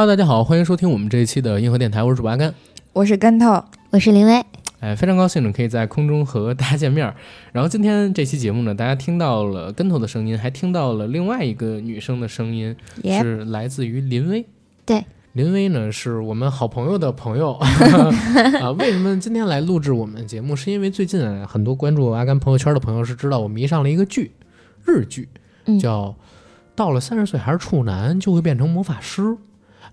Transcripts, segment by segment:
Hello，大家好，欢迎收听我们这一期的硬核电台，我是主播阿甘，我是跟头，我是林薇。哎，非常高兴呢，可以在空中和大家见面。然后今天这期节目呢，大家听到了跟头的声音，还听到了另外一个女生的声音，是来自于林薇。对，林薇呢是我们好朋友的朋友 啊。为什么今天来录制我们节目？是因为最近很多关注阿甘朋友圈的朋友是知道我迷上了一个剧，日剧，叫《到了三十岁还是处男就会变成魔法师》。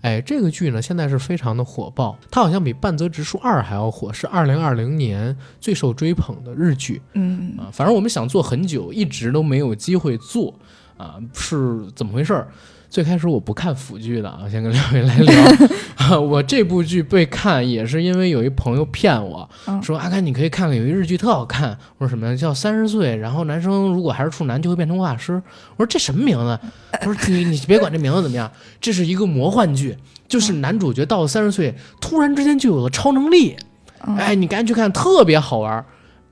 哎，这个剧呢，现在是非常的火爆，它好像比《半泽直树二》还要火，是二零二零年最受追捧的日剧。嗯啊，反正我们想做很久，一直都没有机会做啊，是怎么回事？最开始我不看腐剧的啊，先跟两位来聊。我这部剧被看也是因为有一朋友骗我说：“阿甘，你可以看看有一日剧特好看。”我说：“什么呀？叫三十岁，然后男生如果还是处男就会变成魔法师。”我说：“这什么名字？”他说：“你你别管这名字怎么样，这是一个魔幻剧，就是男主角到了三十岁，突然之间就有了超能力。哎，你赶紧去看，特别好玩。”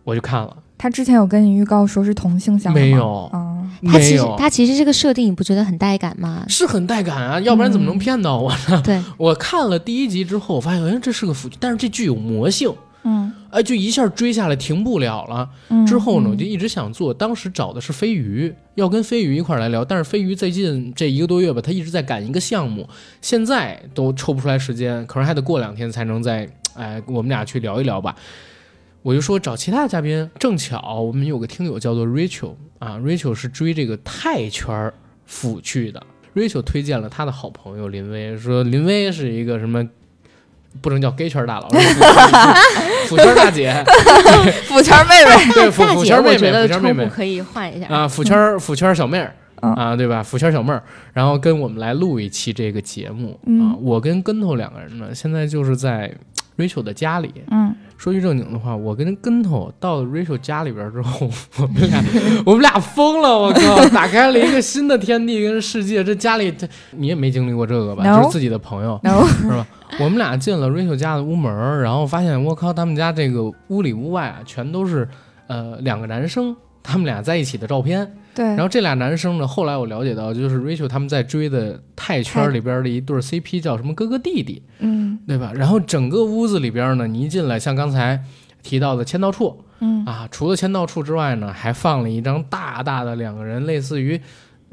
我就看了。他之前有跟你预告说是同性相没有啊。他其实他其实这个设定你不觉得很带感吗？是很带感啊，要不然怎么能骗到我呢？对，我看了第一集之后，我发现哎，这是个腐剧，但是这剧有魔性，嗯，哎，就一下追下来停不了了。之后呢，我就一直想做，当时找的是飞鱼，要跟飞鱼一块来聊，但是飞鱼最近这一个多月吧，他一直在赶一个项目，现在都抽不出来时间，可能还得过两天才能再哎，我们俩去聊一聊吧。我就说找其他的嘉宾，正巧我们有个听友叫做 Rachel 啊，Rachel 是追这个泰圈腐去的，Rachel 推荐了他的好朋友林薇，说林薇是一个什么，不能叫 gay 圈大佬，腐 圈大姐，腐圈妹妹，对腐腐圈妹妹，腐圈妹妹可以换一下。啊，腐圈腐圈小妹儿啊，对吧？腐圈小妹儿，然后跟我们来录一期这个节目啊，我跟跟头两个人呢，现在就是在 Rachel 的家里，嗯。说句正经的话，我跟跟头到了 Rachel 家里边之后，我们俩我们俩疯了，我靠，打开了一个新的天地跟世界。这家里这你也没经历过这个吧？就是自己的朋友 是吧？我们俩进了 Rachel 家的屋门，然后发现我靠，他们家这个屋里屋外啊，全都是呃两个男生他们俩在一起的照片。对，然后这俩男生呢，后来我了解到，就是 Rachel 他们在追的泰圈里边的一对 CP，叫什么哥哥弟弟，嗯，对吧？然后整个屋子里边呢，你一进来，像刚才提到的签到处，嗯啊，除了签到处之外呢，还放了一张大大的两个人类似于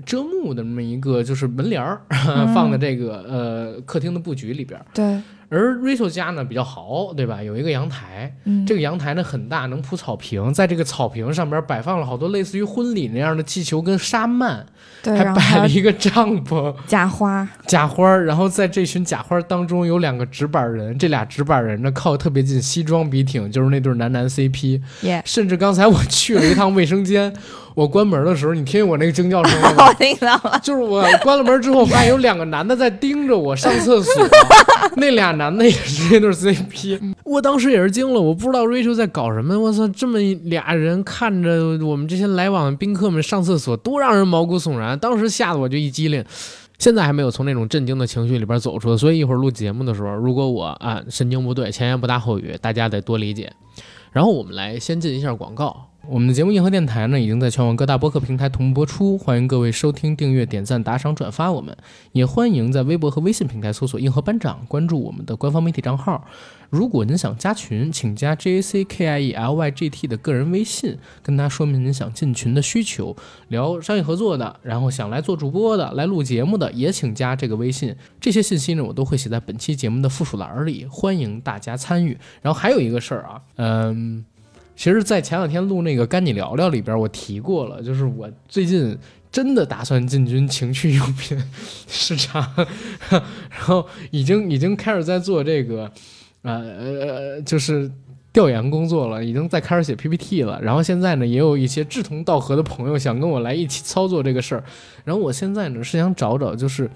遮幕的那么一个就是门帘儿，放在这个呃客厅的布局里边。对。而 Rachel 家呢比较豪，对吧？有一个阳台，这个阳台呢很大，能铺草坪，在这个草坪上边摆放了好多类似于婚礼那样的气球跟沙幔，还摆了一个帐篷，假花，假花。然后在这群假花当中有两个纸板人，这俩纸板人呢靠特别近，西装笔挺，就是那对男男 CP。甚至刚才我去了一趟卫生间。我关门的时候，你听见我那个惊叫声了吗？我听到了。就是我关了门之后，发现有两个男的在盯着我上厕所。那俩男的也是那对 CP。我当时也是惊了，我不知道 Rachel 在搞什么。我操，这么俩人看着我们这些来往的宾客们上厕所，多让人毛骨悚然。当时吓得我就一激灵。现在还没有从那种震惊的情绪里边走出来，所以一会儿录节目的时候，如果我啊神经不对，前言不搭后语，大家得多理解。然后我们来先进一下广告。我们的节目《硬核电台》呢，已经在全网各大播客平台同步播出，欢迎各位收听、订阅、点赞、打赏、转发。我们也欢迎在微博和微信平台搜索“硬核班长”，关注我们的官方媒体账号。如果您想加群，请加 J A C K I E L Y G T 的个人微信，跟他说明您想进群的需求，聊商业合作的，然后想来做主播的、来录节目的，也请加这个微信。这些信息呢，我都会写在本期节目的附属栏里，欢迎大家参与。然后还有一个事儿啊，嗯。其实，在前两天录那个《跟你聊聊》里边，我提过了，就是我最近真的打算进军情趣用品市场，然后已经已经开始在做这个，呃，就是调研工作了，已经在开始写 PPT 了。然后现在呢，也有一些志同道合的朋友想跟我来一起操作这个事儿。然后我现在呢是想找找，就是。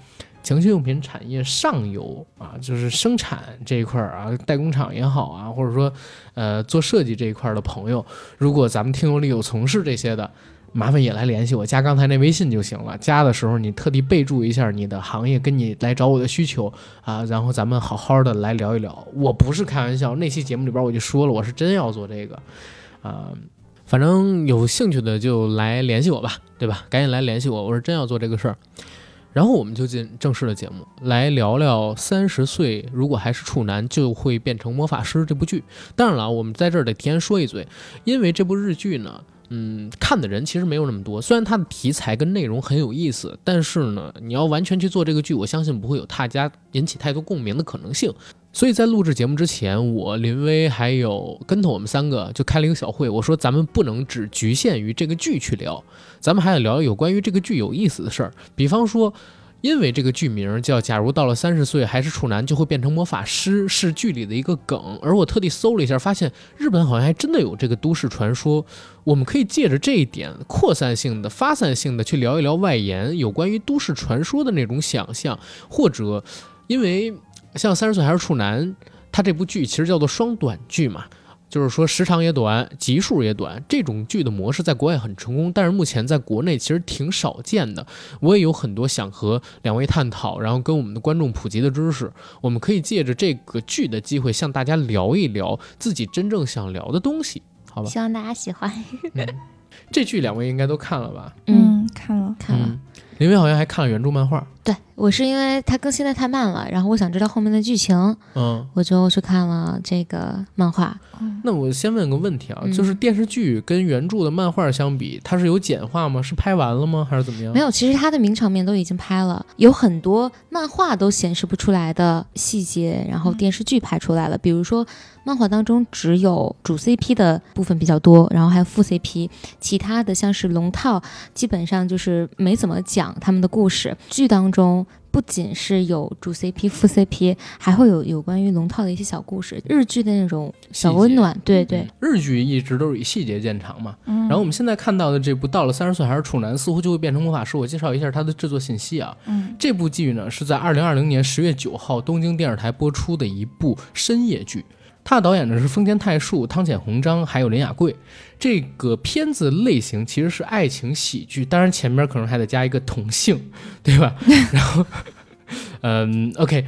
情趣用品产业上游啊，就是生产这一块儿啊，代工厂也好啊，或者说，呃，做设计这一块儿的朋友，如果咱们听友里有从事这些的，麻烦也来联系我，加刚才那微信就行了。加的时候你特地备注一下你的行业，跟你来找我的需求啊，然后咱们好好的来聊一聊。我不是开玩笑，那期节目里边我就说了，我是真要做这个，啊，反正有兴趣的就来联系我吧，对吧？赶紧来联系我，我是真要做这个事儿。然后我们就进正式的节目，来聊聊三十岁如果还是处男就会变成魔法师这部剧。当然了，我们在这儿得提前说一嘴，因为这部日剧呢，嗯，看的人其实没有那么多。虽然它的题材跟内容很有意思，但是呢，你要完全去做这个剧，我相信不会有大家引起太多共鸣的可能性。所以在录制节目之前，我林威还有跟头我们三个就开了一个小会，我说咱们不能只局限于这个剧去聊，咱们还得聊有关于这个剧有意思的事儿，比方说。因为这个剧名叫“假如到了三十岁还是处男就会变成魔法师”，是剧里的一个梗。而我特地搜了一下，发现日本好像还真的有这个都市传说。我们可以借着这一点，扩散性的、发散性的去聊一聊外延有关于都市传说的那种想象，或者因为像三十岁还是处男，他这部剧其实叫做双短剧嘛。就是说时长也短，集数也短，这种剧的模式在国外很成功，但是目前在国内其实挺少见的。我也有很多想和两位探讨，然后跟我们的观众普及的知识。我们可以借着这个剧的机会，向大家聊一聊自己真正想聊的东西，好吧？希望大家喜欢。这剧两位应该都看了吧？嗯，看了，看了。林威好像还看了原著漫画。对我是因为它更新的太慢了，然后我想知道后面的剧情，嗯，我就去看了这个漫画。那我先问个问题啊，就是电视剧跟原著的漫画相比，它是有简化吗？是拍完了吗？还是怎么样？没有，其实它的名场面都已经拍了，有很多漫画都显示不出来的细节，然后电视剧拍出来了。比如说，漫画当中只有主 CP 的部分比较多，然后还有副 CP，其他的像是龙套，基本上就是没怎么讲他们的故事。剧当中。不仅是有主 CP、副 CP，还会有有关于龙套的一些小故事，日剧的那种小温暖。对对，日剧一直都是以细节见长嘛。然后我们现在看到的这部《到了三十岁还是处男》，似乎就会变成魔法师。我介绍一下它的制作信息啊。嗯，这部剧呢是在二零二零年十月九号东京电视台播出的一部深夜剧。它的导演呢是丰田泰树、汤浅弘章，还有林雅贵。这个片子类型其实是爱情喜剧，当然前面可能还得加一个同性，对吧？然后，嗯，OK，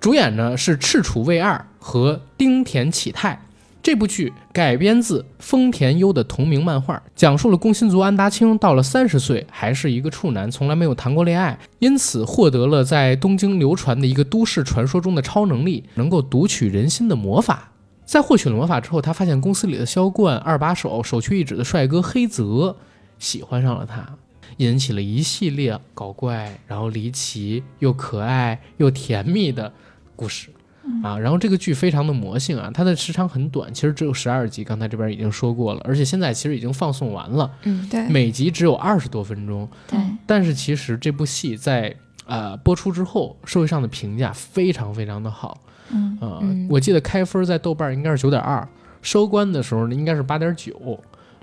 主演呢是赤楚卫二和丁田启泰。这部剧改编自丰田优的同名漫画，讲述了工薪族安达清到了三十岁还是一个处男，从来没有谈过恋爱，因此获得了在东京流传的一个都市传说中的超能力，能够读取人心的魔法。在获取了魔法之后，他发现公司里的销冠二把手、首屈一指的帅哥黑泽喜欢上了他，引起了一系列搞怪、然后离奇又可爱又甜蜜的故事。啊，然后这个剧非常的魔性啊，它的时长很短，其实只有十二集，刚才这边已经说过了，而且现在其实已经放送完了，嗯，对，每集只有二十多分钟，对，但是其实这部戏在呃播出之后，社会上的评价非常非常的好，嗯，呃，我记得开分在豆瓣应该是九点二，收官的时候呢应该是八点九。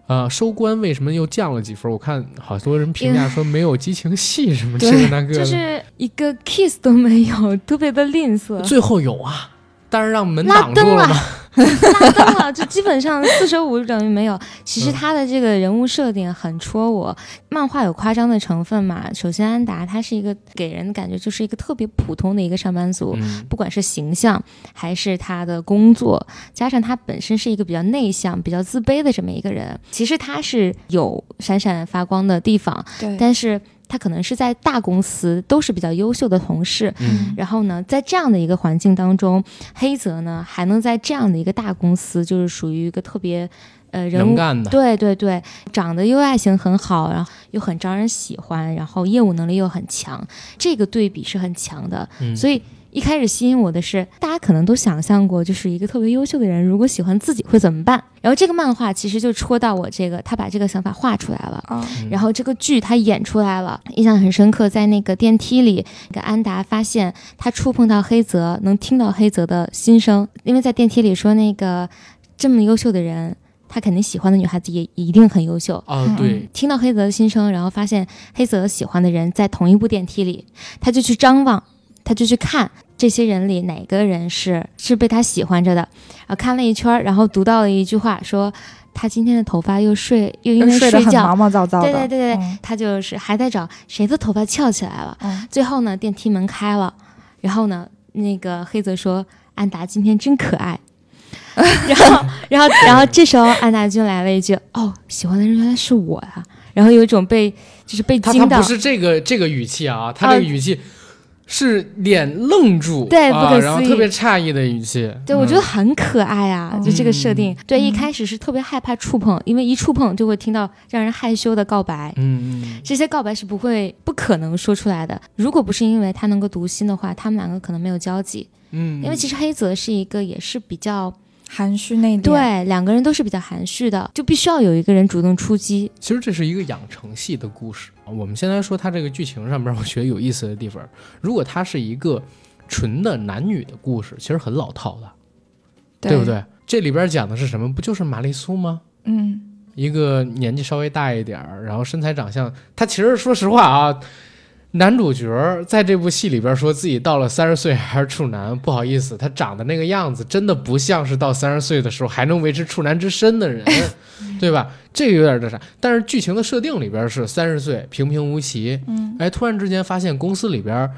啊，收官为什么又降了几分？我看好多人评价说没有激情戏什么这个那个，就是一个 kiss 都没有，特别的吝啬。最后有啊。但是让门挡住了吗？拉灯了，就基本上四舍五入等于没有。其实他的这个人物设定很戳我。漫画有夸张的成分嘛？首先，安达他是一个给人的感觉就是一个特别普通的一个上班族，不管是形象还是他的工作，加上他本身是一个比较内向、比较自卑的这么一个人。其实他是有闪闪发光的地方，对，但是。他可能是在大公司都是比较优秀的同事，嗯，然后呢，在这样的一个环境当中，黑泽呢还能在这样的一个大公司，就是属于一个特别，呃，人物对对对，长得又外形很好，然后又很招人喜欢，然后业务能力又很强，这个对比是很强的，所以。一开始吸引我的是，大家可能都想象过，就是一个特别优秀的人，如果喜欢自己会怎么办？然后这个漫画其实就戳到我这个，他把这个想法画出来了。然后这个剧他演出来了，印象很深刻。在那个电梯里，那个安达发现他触碰到黑泽，能听到黑泽的心声，因为在电梯里说那个这么优秀的人，他肯定喜欢的女孩子也一定很优秀啊。对，听到黑泽的心声，然后发现黑泽喜欢的人在同一部电梯里，他就去张望。他就去看这些人里哪个人是是被他喜欢着的，然后看了一圈，然后读到了一句话，说他今天的头发又睡又因为睡觉毛毛躁躁的，对对对对，他就是还在找谁的头发翘起来了。最后呢，电梯门开了，然后呢，那个黑泽说安达今天真可爱，然后然后然后这时候安达就来了一句哦，喜欢的人原来是我呀。然后有一种被就是被惊到。他不是这个这个语气啊，他这个语气。是脸愣住，对，不可思议，然后特别诧异的语气，对我觉得很可爱啊，就这个设定，对，一开始是特别害怕触碰，因为一触碰就会听到让人害羞的告白，嗯嗯，这些告白是不会、不可能说出来的。如果不是因为他能够读心的话，他们两个可能没有交集，嗯，因为其实黑泽是一个也是比较。含蓄内敛，对，两个人都是比较含蓄的，就必须要有一个人主动出击。其实这是一个养成系的故事。我们先来说它这个剧情上边，我觉得有意思的地方，如果它是一个纯的男女的故事，其实很老套的，对不对？这里边讲的是什么？不就是玛丽苏吗？嗯，一个年纪稍微大一点儿，然后身材长相，他其实说实话啊。男主角在这部戏里边说自己到了三十岁还是处男，不好意思，他长得那个样子真的不像是到三十岁的时候还能维持处男之身的人，对吧？这个有点那啥。但是剧情的设定里边是三十岁平平无奇，嗯，哎，突然之间发现公司里边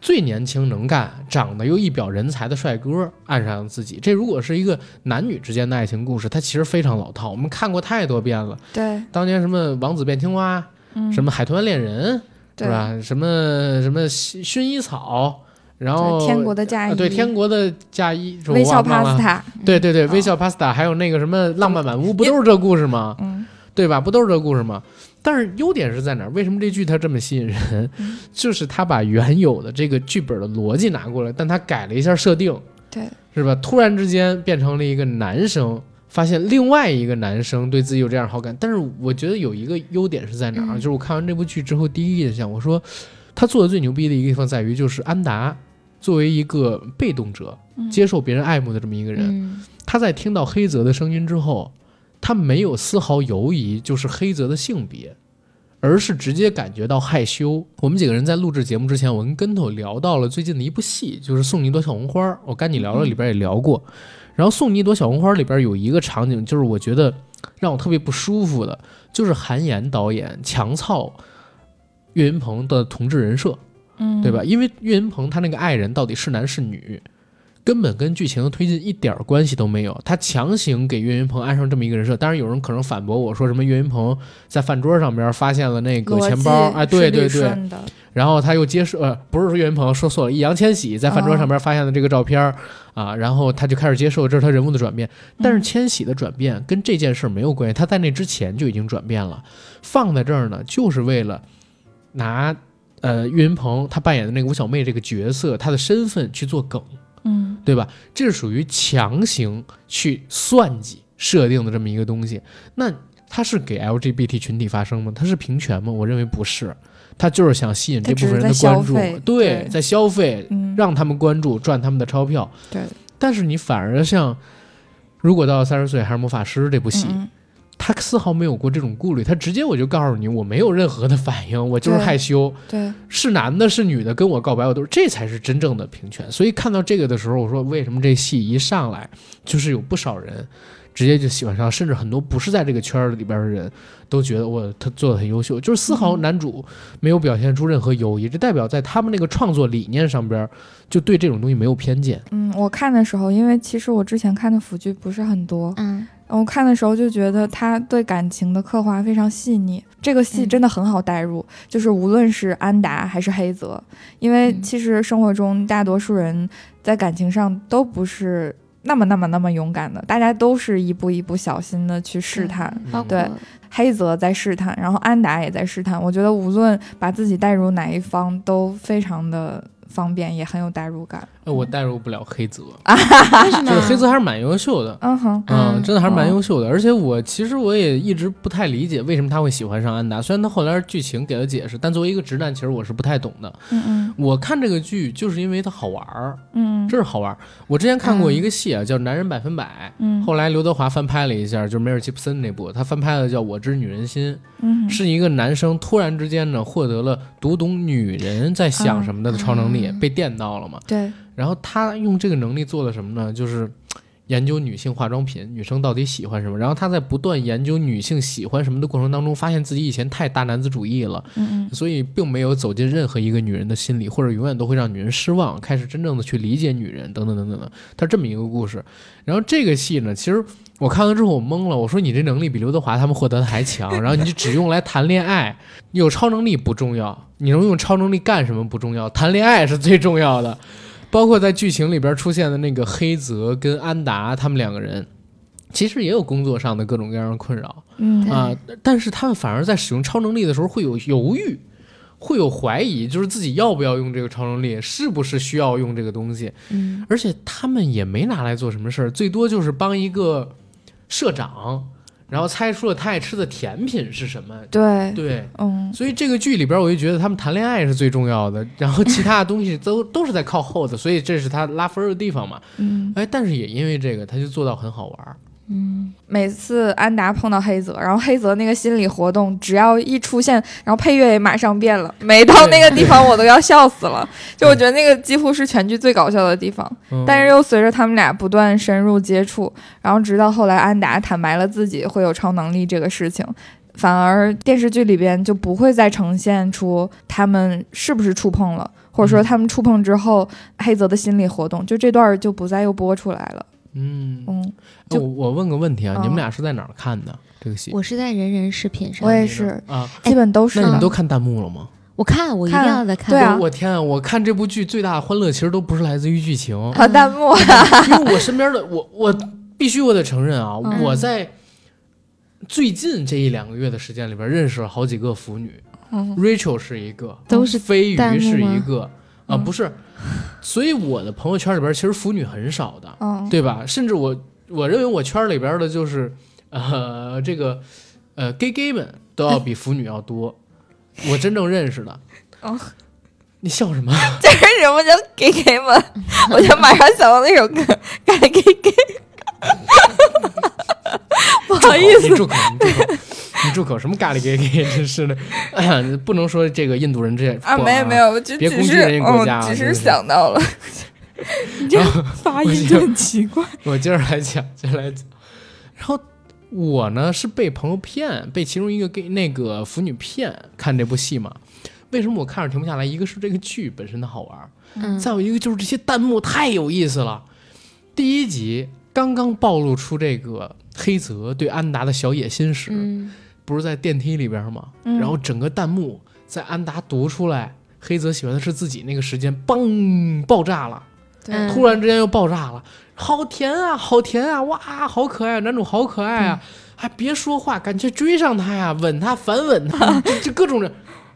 最年轻能干、长得又一表人才的帅哥爱上自己。这如果是一个男女之间的爱情故事，它其实非常老套，我们看过太多遍了。对，当年什么王子变青蛙，什么海豚恋人。是吧？什么什么薰衣草，然后天国的嫁衣，对天国的嫁衣，微笑 pasta，对对对，微笑 pasta，还有那个什么浪漫满屋，不都是这故事吗？嗯，对吧？不都是这故事吗？但是优点是在哪儿？为什么这剧它这么吸引人？就是他把原有的这个剧本的逻辑拿过来，但他改了一下设定，对，是吧？突然之间变成了一个男生。发现另外一个男生对自己有这样好感，但是我觉得有一个优点是在哪儿？就是我看完这部剧之后，第一印象，我说他做的最牛逼的一个地方在于，就是安达作为一个被动者，接受别人爱慕的这么一个人，他在听到黑泽的声音之后，他没有丝毫犹疑，就是黑泽的性别，而是直接感觉到害羞。我们几个人在录制节目之前，我跟跟头聊到了最近的一部戏，就是《送你一朵小红花》，我跟你聊了，里边也聊过。然后送你一朵小红花里边有一个场景，就是我觉得让我特别不舒服的，就是韩延导演强操岳云鹏的同志人设，嗯，对吧？因为岳云鹏他那个爱人到底是男是女？根本跟剧情的推进一点关系都没有，他强行给岳云鹏安上这么一个人设。当然有人可能反驳我说什么岳云鹏在饭桌上边发现了那个钱包，哎，对对对，然后他又接受，呃，不是说岳云鹏说错了，易烊千玺在饭桌上边发现了这个照片啊，然后他就开始接受，这是他人物的转变。但是千玺的转变跟这件事没有关系，他在那之前就已经转变了，放在这儿呢，就是为了拿呃岳云鹏他扮演的那个吴小妹这个角色他的身份去做梗。嗯，对吧？这是属于强行去算计设定的这么一个东西。那它是给 LGBT 群体发声吗？它是平权吗？我认为不是，他就是想吸引这部分人的关注，对，在消费，让他们关注，赚他们的钞票。对。但是你反而像，如果到三十岁还是魔法师这部戏。他丝毫没有过这种顾虑，他直接我就告诉你，我没有任何的反应，我就是害羞。对，是男的，是女的，跟我告白，我都是，这才是真正的平权。所以看到这个的时候，我说为什么这戏一上来就是有不少人直接就喜欢上，甚至很多不是在这个圈儿里边的人都觉得我他做的很优秀，就是丝毫男主没有表现出任何优异，这代表在他们那个创作理念上边就对这种东西没有偏见。嗯，我看的时候，因为其实我之前看的腐剧不是很多，嗯。我看的时候就觉得他对感情的刻画非常细腻，这个戏真的很好代入，就是无论是安达还是黑泽，因为其实生活中大多数人在感情上都不是那么那么那么勇敢的，大家都是一步一步小心的去试探，对，黑泽在试探，然后安达也在试探，我觉得无论把自己带入哪一方都非常的。方便也很有代入感，我代入不了黑泽，就是黑泽还是蛮优秀的，嗯哼，嗯，真的还是蛮优秀的。而且我其实我也一直不太理解为什么他会喜欢上安达，虽然他后来剧情给了解释，但作为一个直男，其实我是不太懂的。嗯嗯，我看这个剧就是因为它好玩儿，嗯，真是好玩儿。我之前看过一个戏啊，叫《男人百分百》，嗯，后来刘德华翻拍了一下，就是梅尔吉普森那部，他翻拍的叫《我知女人心》，嗯，是一个男生突然之间呢获得了读懂女人在想什么的超能力。被电到了嘛？对。然后他用这个能力做了什么呢？就是研究女性化妆品，女生到底喜欢什么。然后他在不断研究女性喜欢什么的过程当中，发现自己以前太大男子主义了，嗯所以并没有走进任何一个女人的心里，或者永远都会让女人失望，开始真正的去理解女人，等等等等的。他这么一个故事。然后这个戏呢，其实我看完之后我懵了，我说你这能力比刘德华他们获得的还强，然后你就只用来谈恋爱，有超能力不重要，你能用超能力干什么不重要，谈恋爱是最重要的。包括在剧情里边出现的那个黑泽跟安达他们两个人，其实也有工作上的各种各样的困扰，嗯啊，但是他们反而在使用超能力的时候会有犹豫，会有怀疑，就是自己要不要用这个超能力，是不是需要用这个东西，嗯，而且他们也没拿来做什么事儿，最多就是帮一个社长。然后猜出了他爱吃的甜品是什么？对对，嗯，所以这个剧里边，我就觉得他们谈恋爱是最重要的，然后其他的东西都 都是在靠后的，所以这是他拉分的地方嘛。嗯，哎，但是也因为这个，他就做到很好玩。嗯，每次安达碰到黑泽，然后黑泽那个心理活动，只要一出现，然后配乐也马上变了。每到那个地方，我都要笑死了。就我觉得那个几乎是全剧最搞笑的地方。嗯、但是又随着他们俩不断深入接触，然后直到后来安达坦白了自己会有超能力这个事情，反而电视剧里边就不会再呈现出他们是不是触碰了，或者说他们触碰之后黑泽的心理活动，就这段就不再又播出来了。嗯嗯，我我问个问题啊，嗯你们俩是在哪儿看的这个戏？我是在人人视频上，我也是啊，基本都是。那你们都看弹幕了吗？我看，我一定要再看。对啊，我天啊！我看这部剧最大的欢乐其实都不是来自于剧情和弹幕，因为我身边的我我必须我得承认啊，嗯我在最近这一两个月的时间里边认识了好几个腐女。嗯 Rachel 是一个，都是飞鱼是一个啊，嗯不是，所以我的朋友圈里边其实腐女很少的，嗯，对吧？甚至我我认为我圈里边的就是呃这个呃 gay gay 们都要比腐女要多，我真正认识的。哦，你笑什么？这是什么叫 gay gay 们？我就马上想到那首歌《gay gay gay》。不好意思，你住口！你住口！你住口！什么咖喱 gay gay？真是的，不能说这个印度人这啊，没有没有，就别攻击人家国家啊嗯，只是想到了。你这发音就很奇怪。我接着来讲，接着来讲。然后我呢是被朋友骗，被其中一个给那个腐女骗看这部戏嘛。为什么我看着停不下来？一个是这个剧本身的好玩，嗯，再有一个就是这些弹幕太有意思了。第一集刚刚暴露出这个黑泽对安达的小野心时，嗯。不是在电梯里边吗？嗯。然后整个弹幕在安达读出来黑泽喜欢的是自己那个时间，嘣爆炸了。突然之间又爆炸了，好甜啊，好甜啊，哇，好可爱，男主好可爱啊，还别说话，赶紧追上他呀，吻他，反吻他，这这各种人，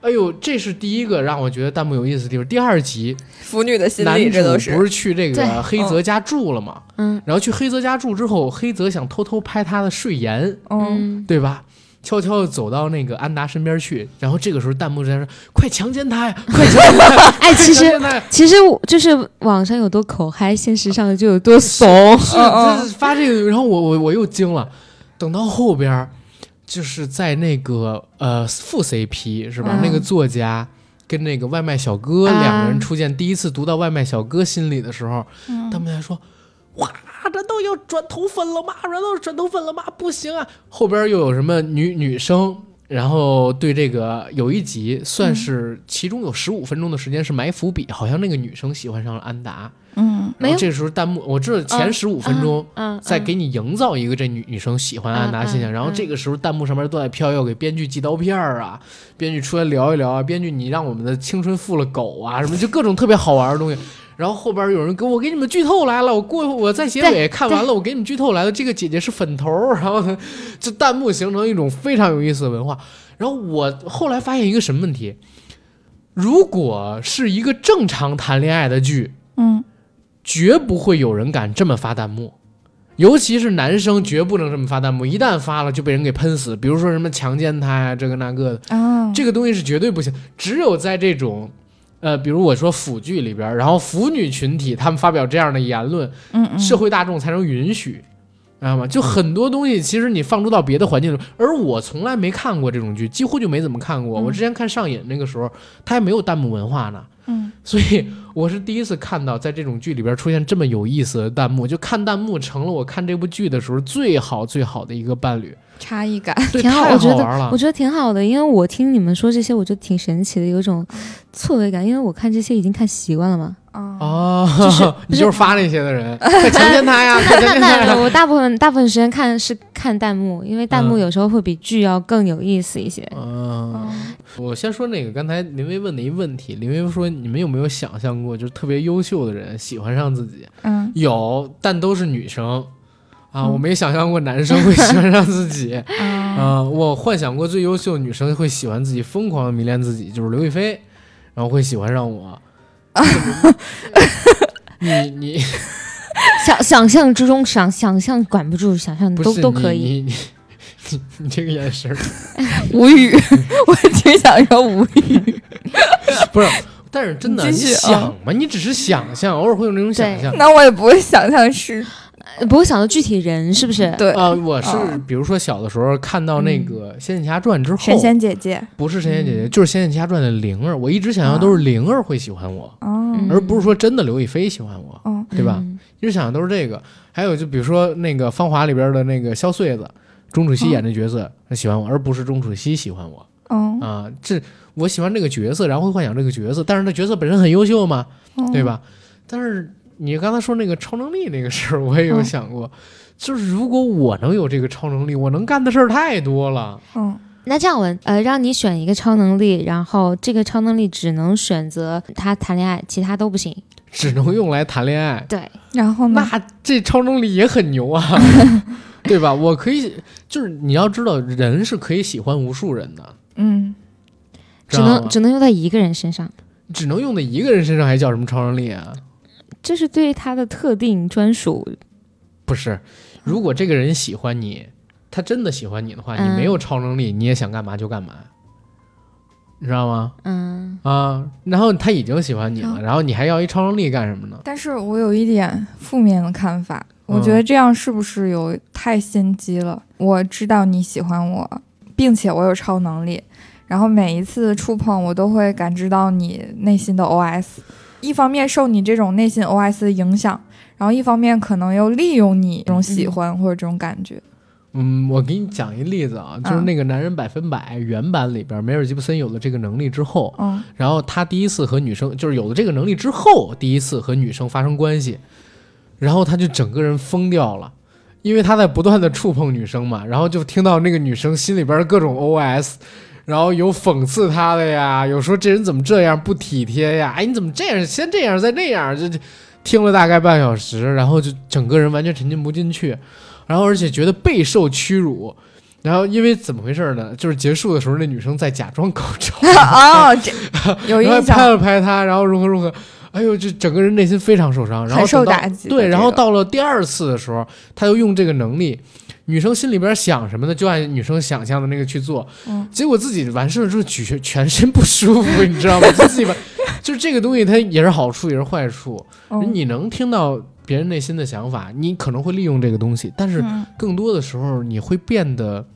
哎呦，这是第一个让我觉得弹幕有意思的地方。第二集，腐女的心男理，这都主不是去这个黑泽家住了吗？嗯然后去黑泽家住之后，黑泽想偷偷拍他的睡颜，嗯，嗯，对吧？悄悄地走到那个安达身边去，然后这个时候弹幕在说：“快强奸他呀，快强奸他呀！哎，其实快强奸他呀！”其实就是网上有多口嗨，现实上就有多怂。是，发这个，然后我我我又惊了。等到后边儿，就是在那个呃副 CP 是吧？嗯那个作家跟那个外卖小哥啊两个人出现，第一次读到外卖小哥心里的时候，嗯他们还说：“哇，难道要转头粉了吗？难道要转头粉了吗？不行啊！”后边又有什么女女生？然后对这个有一集算是其中有十五分钟的时间是埋伏笔，好像那个女生喜欢上了安达。嗯然后这时候弹幕，我知道前十五分钟嗯，再给你营造一个这女女生喜欢安达现象，然后这个时候弹幕上面都在飘，要给编剧寄刀片儿啊，编剧出来聊一聊啊，编剧你让我们的青春负了狗啊，什么就各种特别好玩的东西。然后后边有人给我给你们剧透来了，我过我在结尾看完了，我给你们剧透来了，这个姐姐是粉头儿，然后呢，这弹幕形成一种非常有意思的文化。然后我后来发现一个什么问题，如果是一个正常谈恋爱的剧，嗯绝不会有人敢这么发弹幕，尤其是男生绝不能这么发弹幕，一旦发了就被人给喷死。比如说什么强奸他呀，这个那个的，啊，这个东西是绝对不行。只有在这种，呃，比如我说腐剧里边，然后腐女群体他们发表这样的言论，嗯嗯社会大众才能允许。知道吗？就很多东西，其实你放逐到别的环境中，而我从来没看过这种剧，几乎就没怎么看过。嗯我之前看上瘾那个时候，它还没有弹幕文化呢，嗯所以我是第一次看到在这种剧里边出现这么有意思的弹幕，就看弹幕成了我看这部剧的时候最好最好的一个伴侣。差异感挺好，我觉得我觉得挺好的，因为我听你们说这些，我就挺神奇的，有种错位感，因为我看这些已经看习惯了嘛。哦，就是你就是发那些的人，快强奸他呀！快强奸他！我大部分大部分时间看是看弹幕，因为弹幕有时候会比剧要更有意思一些。嗯，我先说那个刚才林薇问的一问题，林薇说你们有没有想象过，就是特别优秀的人喜欢上自己？嗯，有，但都是女生。啊，我没想象过男生会喜欢上自己。啊，我幻想过最优秀的女生会喜欢自己，疯狂的迷恋自己，就是刘亦菲，然后会喜欢上我。你你想想象之中想想象管不住，想象都都可以。你你 你这个眼神 无语，我挺想要无语。不是，但是真的，你想嘛，你只是想象，偶尔会有那种想象。那我也不会想象是。不会想到具体人是不是？对啊，我是比如说小的时候看到那个《仙剑奇侠传》之后，神仙姐姐不是神仙姐姐，就是《仙剑奇侠传》的灵儿。我一直想象都是灵儿会喜欢我，而不是说真的刘亦菲喜欢我，对吧？一直想象都是这个。还有就比如说那个《芳华》里边的那个萧穗子，钟楚曦演的角色喜欢我，而不是钟楚曦喜欢我。啊，这我喜欢这个角色，然后会幻想这个角色，但是那角色本身很优秀嘛，对吧？但是。你刚才说那个超能力那个事儿，我也有想过，就是如果我能有这个超能力，我能干的事儿太多了。嗯，那这样问，呃，让你选一个超能力，然后这个超能力只能选择他谈恋爱，其他都不行，只能用来谈恋爱。对，然后那这超能力也很牛啊，对吧？我可以，就是你要知道，人是可以喜欢无数人的。嗯，只能只能用在一个人身上，只能用在一个人身上，还叫什么超能力啊？这是对他的特定专属，不是。如果这个人喜欢你，他真的喜欢你的话，你没有超能力，你也想干嘛就干嘛，你知道吗？嗯啊，然后他已经喜欢你了，然后你还要一超能力干什么呢？但是我有一点负面的看法，我觉得这样是不是有太心机了？我知道你喜欢我，并且我有超能力，然后每一次触碰我都会感知到你内心的 OS。一方面受你这种内心 OS 的影响，然后一方面可能又利用你这种喜欢或者这种感觉。嗯，我给你讲一例子啊，就是那个《男人百分百》原版里边，梅尔吉布森有了这个能力之后，嗯，然后他第一次和女生，就是有了这个能力之后，第一次和女生发生关系，然后他就整个人疯掉了，因为他在不断的触碰女生嘛，然后就听到那个女生心里边各种 OS。然后有讽刺他的呀，有说这人怎么这样不体贴呀？哎，你怎么这样？先这样再那样，就听了大概半小时，然后就整个人完全沉浸不进去，然后而且觉得备受屈辱，然后因为怎么回事呢？就是结束的时候，那女生在假装高潮 哦，这有印象，拍了拍他，然后如何如何，哎呦，这整个人内心非常受伤，然后受打击。对，然后到了第二次的时候，他又用这个能力。女生心里边想什么呢？就按女生想象的那个去做，结果自己完事了之后，全全身不舒服，你知道吗？就自己吧，就是这个东西，它也是好处，也是坏处。你能听到别人内心的想法，你可能会利用这个东西，但是更多的时候，你会变得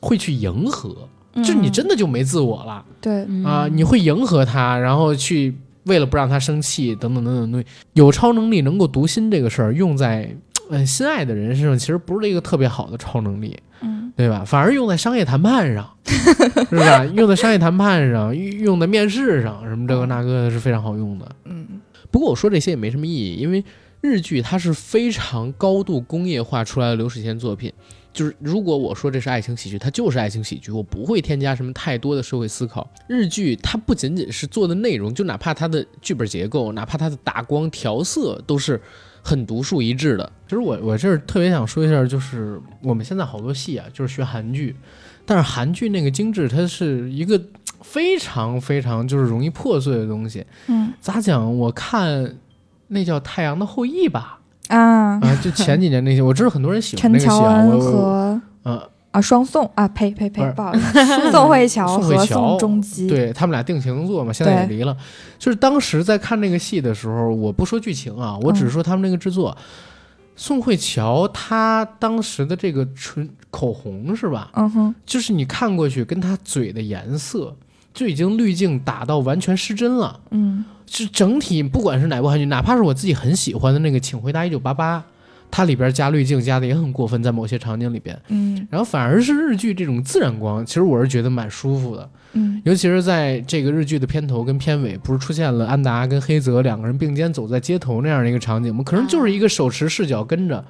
会去迎合，就你真的就没自我了。对啊，你会迎合他，然后去为了不让他生气，等等等等东西。有超能力能够读心这个事儿，用在。嗯，心爱的人身上其实不是一个特别好的超能力，嗯，对吧？反而用在商业谈判上，是吧？用在商业谈判上，用在面试上，什么这个那个的是非常好用的。嗯，不过我说这些也没什么意义，因为日剧它是非常高度工业化出来的流水线作品。就是如果我说这是爱情喜剧，它就是爱情喜剧，我不会添加什么太多的社会思考。日剧它不仅仅是做的内容，就哪怕它的剧本结构，哪怕它的打光调色，都是。很独树一帜的。其实我我这儿特别想说一下，就是我们现在好多戏啊，就是学韩剧，但是韩剧那个精致，它是一个非常非常就是容易破碎的东西。嗯，咋讲？我看那叫《太阳的后裔》吧。啊啊！就前几年那些，我知道很多人喜欢那个戏啊。我和嗯。啊，双宋啊，呸呸呸，不好意思，宋慧乔和宋仲基，对他们俩定情作嘛，现在也离了。就是当时在看那个戏的时候，我不说剧情啊，我只是说他们那个制作。宋慧乔她当时的这个唇口红是吧？嗯哼，就是你看过去跟她嘴的颜色就已经滤镜打到完全失真了。嗯，是整体不管是哪部韩剧，哪怕是我自己很喜欢的那个《请回答一九八八》，它里边加滤镜加的也很过分，在某些场景里边。嗯，然后反而是日剧这种自然光，其实我是觉得蛮舒服的。嗯，尤其是在这个日剧的片头跟片尾，不是出现了安达跟黑泽两个人并肩走在街头那样的一个场景吗？可能就是一个手持视角跟着，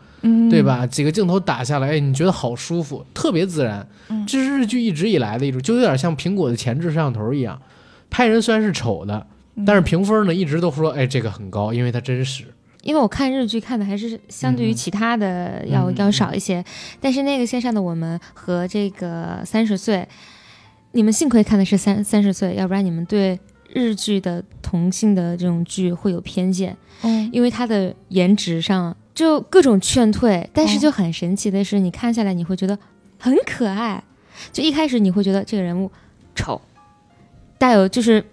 对吧？几个镜头打下来，哎，你觉得好舒服，特别自然。这是日剧一直以来的一种，就有点像苹果的前置摄像头一样，拍人虽然是丑的。但是评分呢，一直都说，哎，这个很高，因为它真实。因为我看日剧看的还是相对于其他的要要少一些，但是那个线上的我们和这个三十岁，你们幸亏看的是三三十岁，要不然你们对日剧的同性的这种剧会有偏见。嗯，因为他的颜值上就各种劝退，但是就很神奇的是，你看下来你会觉得很可爱。就一开始你会觉得这个人物丑，带有就是。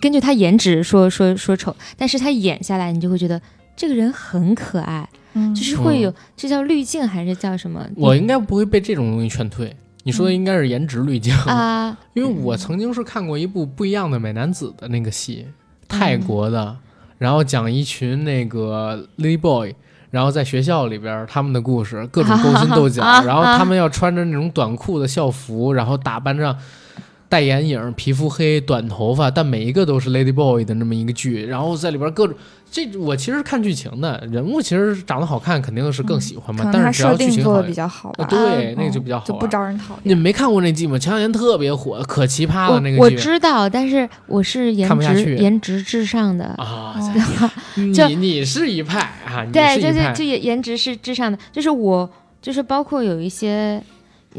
根据他颜值说说说丑，但是他演下来，你就会觉得这个人很可爱，嗯，就是会有这叫滤镜还是叫什么？我应该不会被这种东西劝退。你说的应该是颜值滤镜啊，因为我曾经是看过一部不一样的美男子的那个戏，泰国的，然后讲一群那个 lady boy，然后在学校里边他们的故事，各种勾心斗角，然后他们要穿着那种短裤的校服，然后打扮上。戴眼影，皮肤黑，短头发，但每一个都是 Lady Boy 的那么一个剧，然后在里边各种这我其实看剧情的人物，其实长得好看肯定是更喜欢嘛。但是只要剧情做的比较好，对，那个就比较好，就不招人讨厌。你们没看过那季吗？前两年特别火，可奇葩了那个剧。我知道，但是我是颜值颜值至上的啊。你你是一派啊？对，就就就颜颜值是至上的，就是我就是包括有一些。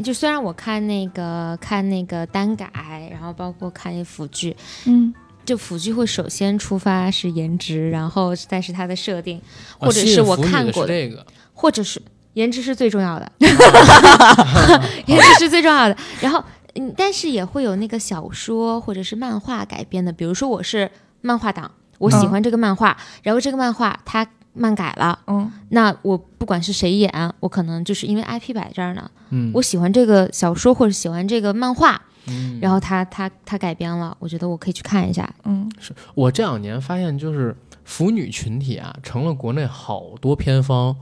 就虽然我看那个看那个单改，然后包括看腐剧，嗯，就腐剧会首先出发是颜值，然后再是它的设定，或者是我看过的，或者是颜值是最重要的，颜值是最重要的。然后嗯，但是也会有那个小说或者是漫画改编的，比如说我是漫画党，我喜欢这个漫画，然后这个漫画它。漫改了，嗯，那我不管是谁演，我可能就是因为 IP 摆这儿呢，嗯，我喜欢这个小说或者喜欢这个漫画，嗯，然后他他他改编了，我觉得我可以去看一下，嗯，是我这两年发现就是腐女群体啊，成了国内好多片方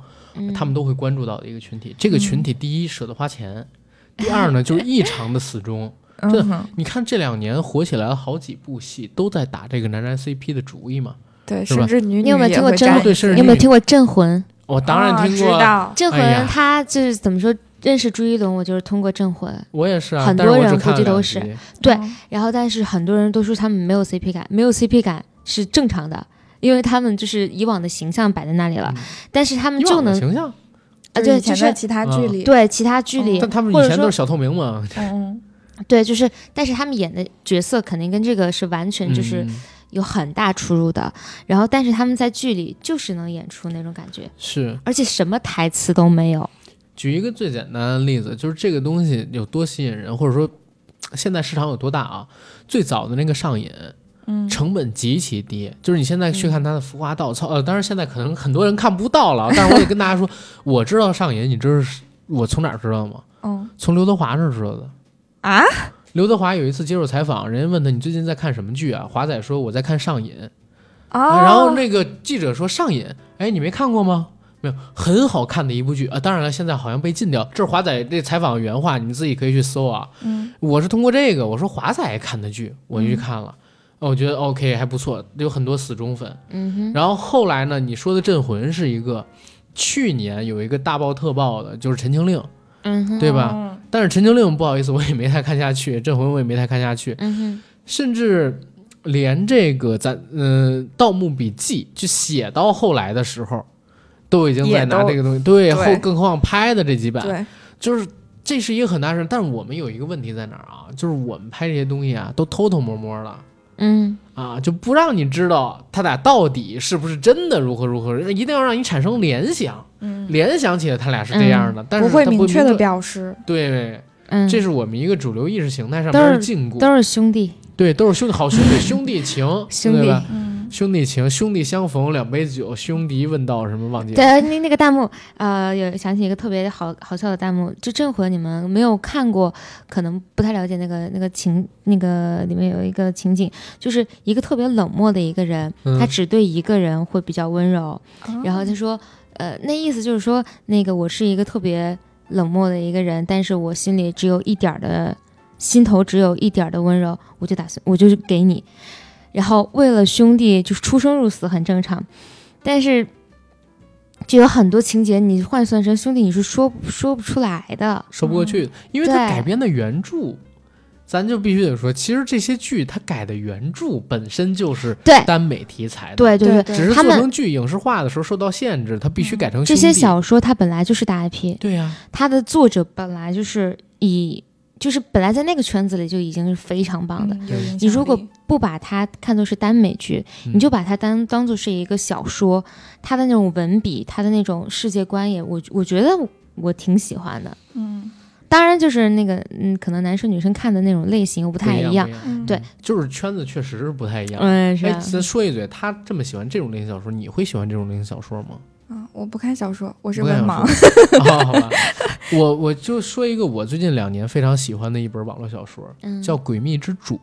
他们都会关注到的一个群体。这个群体第一舍得花钱，第二呢 就是异常的死忠。这你看这两年火起来了好几部戏，都在打这个男男 CP 的主意嘛。对，甚至女你有没有听过《真魂》？你有没有听过《镇魂》？我当然听过。《镇魂》他就是怎么说？认识朱一龙，我就是通过《镇魂》。我也是啊，很多人估计都是对。然后，但是很多人都说他们没有 CP 感，没有 CP 感是正常的，因为他们就是以往的形象摆在那里了。但是他们就能形象啊，对，就是其他剧里，对其他剧里，但他们以前都是小透明嘛。嗯，对，就是，但是他们演的角色肯定跟这个是完全就是。有很大出入的，然后但是他们在剧里就是能演出那种感觉，是，而且什么台词都没有。举一个最简单的例子，就是这个东西有多吸引人，或者说现在市场有多大啊？最早的那个上瘾，嗯，成本极其低，就是你现在去看他的浮华倒操，呃，当然现在可能很多人看不到了，但是我得跟大家说，我知道上瘾，你知道我从哪儿知道吗？嗯，从刘德华那儿知道的。啊？刘德华有一次接受采访，人家问他你最近在看什么剧啊？华仔说我在看《上瘾》，啊，然后那个记者说《上瘾》，哎，你没看过吗？没有，很好看的一部剧啊。当然了，现在好像被禁掉。这是华仔这采访原话，你自己可以去搜啊。嗯，我是通过这个，我说华仔看的剧，我就去看了，我觉得 OK 还不错，有很多死忠粉。嗯哼。然后后来呢，你说的《镇魂》是一个去年有一个大爆特爆的，就是《陈情令》。嗯，对吧？但是《陈情令》不好意思，我也没太看下去，《镇魂》我也没太看下去。甚至连这个咱嗯《盗墓笔记》就写到后来的时候，都已经在拿这个东西。对，后更何况拍的这几版，对，就是这是一个很大事。但是我们有一个问题在哪儿啊？就是我们拍这些东西啊，都偷偷摸摸的。嗯。啊，就不让你知道他俩到底是不是真的如何如何，一定要让你产生联想，嗯，联想起来他俩是这样的，但是不会明确的表示，对，嗯，这是我们一个主流意识形态上面的禁锢，都是兄弟，对，都是兄弟，好兄弟，兄弟情，兄弟，吧？嗯，兄弟情，兄弟相逢两杯酒，兄弟问道什么忘记了？对，那那个弹幕，呃，有想起一个特别好好笑的弹幕，就这回你们没有看过，可能不太了解那个那个情，那个里面有一个情景，就是一个特别冷漠的一个人，他只对一个人会比较温柔，然后他说，呃，那意思就是说，那个我是一个特别冷漠的一个人，但是我心里只有一点的。心头只有一点的温柔，我就打算，我就是给你。然后为了兄弟，就是出生入死很正常，但是就有很多情节，你换算成兄弟，你是说说不出来的，说不过去。因为他改编的原著，咱就必须得说，其实这些剧他改的原著本身就是耽美题材的，对对对，只是做成剧影视化的时候受到限制，它必须改成这些小说，它本来就是大 IP，对呀，它的作者本来就是以。就是本来在那个圈子里就已经是非常棒的。你如果不把它看作是耽美剧，你就把它当当做是一个小说，它的那种文笔，它的那种世界观也，我我觉得我挺喜欢的。嗯，当然就是那个，嗯，可能男生女生看的那种类型不太一样。对，就是圈子确实是不太一样。嗯，是。哎，咱说一嘴，他这么喜欢这种类型小说，你会喜欢这种类型小说吗？啊，我不看小说，我是文盲。好吧，我我就说一个我最近两年非常喜欢的一本网络小说，叫《诡秘之主》。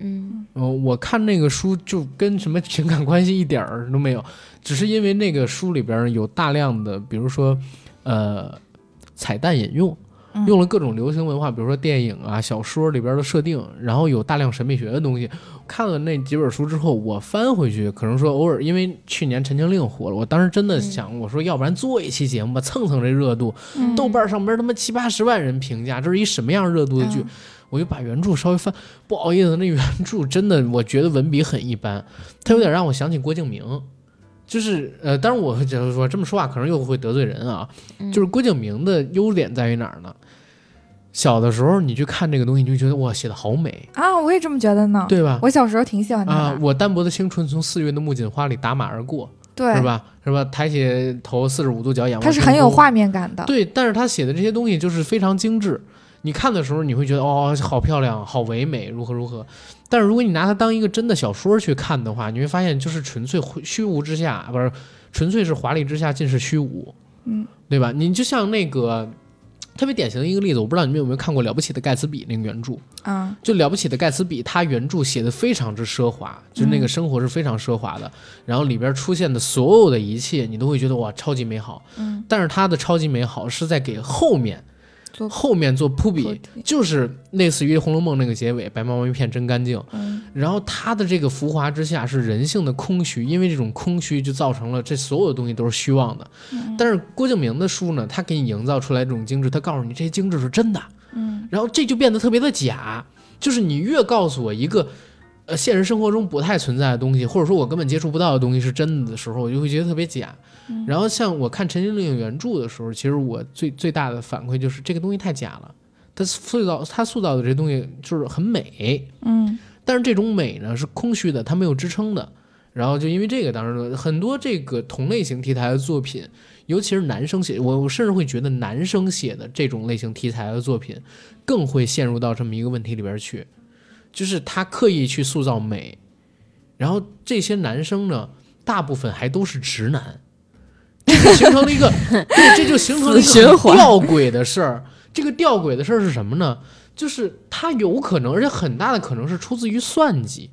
嗯，我看那个书就跟什么情感关系一点儿都没有，只是因为那个书里边有大量的，比如说，呃，彩蛋引用。用了各种流行文化，比如说电影啊、小说里边的设定，然后有大量神秘学的东西。看了那几本书之后，我翻回去，可能说偶尔，因为去年《陈情令》火了，我当时真的想，我说要不然做一期节目吧，蹭蹭这热度。豆瓣上边他妈七八十万人评价，这是一什么样热度的剧？我就把原著稍微翻。不好意思，那原著真的，我觉得文笔很一般，它有点让我想起郭敬明。就是呃，当然我就是说这么说话可能又会得罪人啊。就是郭敬明的优点在于哪儿呢？小的时候你去看这个东西，你就觉得哇，写的好美啊！我也这么觉得呢，对吧？我小时候挺喜欢的啊。我单薄的青春从四月的木槿花里打马而过，对，是吧？是吧？抬起头，四十五度角仰望，他是很有画面感的。对，但是他写的这些东西就是非常精致。你看的时候，你会觉得哦，好漂亮，好唯美，如何如何。但是如果你拿它当一个真的小说去看的话，你会发现就是纯粹虚无之下，不是纯粹是华丽之下尽是虚无，嗯，对吧？你就像那个特别典型的一个例子，我不知道你们有没有看过《了不起的盖茨比》那个原著啊？就《了不起的盖茨比》，它原著写的非常之奢华，就那个生活是非常奢华的，然后里边出现的所有的一切，你都会觉得哇，超级美好。嗯，但是它的超级美好是在给后面。后面做铺笔，就是类似于《红楼梦》那个结尾，白茫茫一片真干净。嗯，然后他的这个浮华之下是人性的空虚，因为这种空虚就造成了这所有的东西都是虚妄的。嗯，但是郭敬明的书呢，他给你营造出来这种精致，他告诉你这些精致是真的。嗯，然后这就变得特别的假，就是你越告诉我一个。呃，现实生活中不太存在的东西，或者说我根本接触不到的东西是真的的时候，我就会觉得特别假。然后像我看《陈情令》原著的时候，其实我最最大的反馈就是这个东西太假了。它塑造它塑造的这些东西就是很美，嗯，但是这种美呢是空虚的，它没有支撑的。然后就因为这个，当时很多这个同类型题材的作品，尤其是男生写，我我甚至会觉得男生写的这种类型题材的作品，更会陷入到这么一个问题里边去。就是他刻意去塑造美，然后这些男生呢，大部分还都是直男，这就形成了一个，对，这就形成了一个吊诡的事儿。这个吊诡的事儿是什么呢？就是他有可能，而且很大的可能是出自于算计。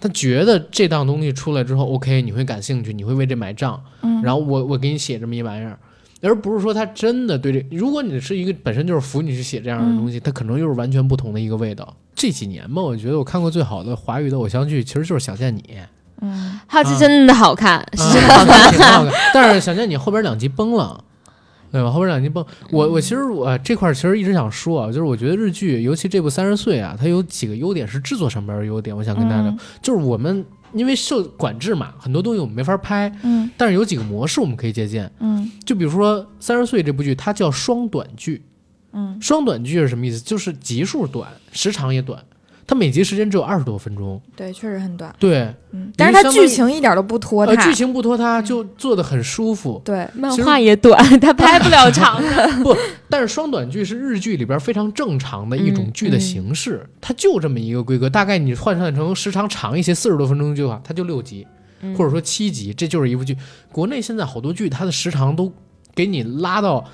他觉得这档东西出来之后，OK，你会感兴趣，你会为这买账，嗯，然后我我给你写这么一玩意儿。而不是说他真的对这，如果你是一个本身就是服你去写这样的东西，它可能又是完全不同的一个味道。这几年嘛，我觉得我看过最好的华语的偶像剧，其实就是《想见你》。嗯，它是真的好看，是真的好看，挺好看。但是《想见你》后边两集崩了，对吧？后边两集崩。我我其实我这块其实一直想说啊，就是我觉得日剧，尤其这部《三十岁》啊，它有几个优点是制作上边的优点，我想跟大家聊，就是我们。因为受管制嘛，很多东西我们没法拍。嗯，但是有几个模式我们可以借鉴。嗯，就比如说《三十岁》这部剧，它叫双短剧。嗯，双短剧是什么意思？就是集数短，时长也短。它每集时间只有二十多分钟，对，确实很短。对，嗯，但是它剧情一点都不拖沓，剧情不拖沓，就做的很舒服。对，漫画也短，它拍不了长的。不，但是双短剧是日剧里边非常正常的一种剧的形式，它就这么一个规格。大概你换算成时长长一些，四十多分钟的剧的话，它就六集。或者说七集，这就是一部剧。国内现在好多剧，它的时长都给你拉到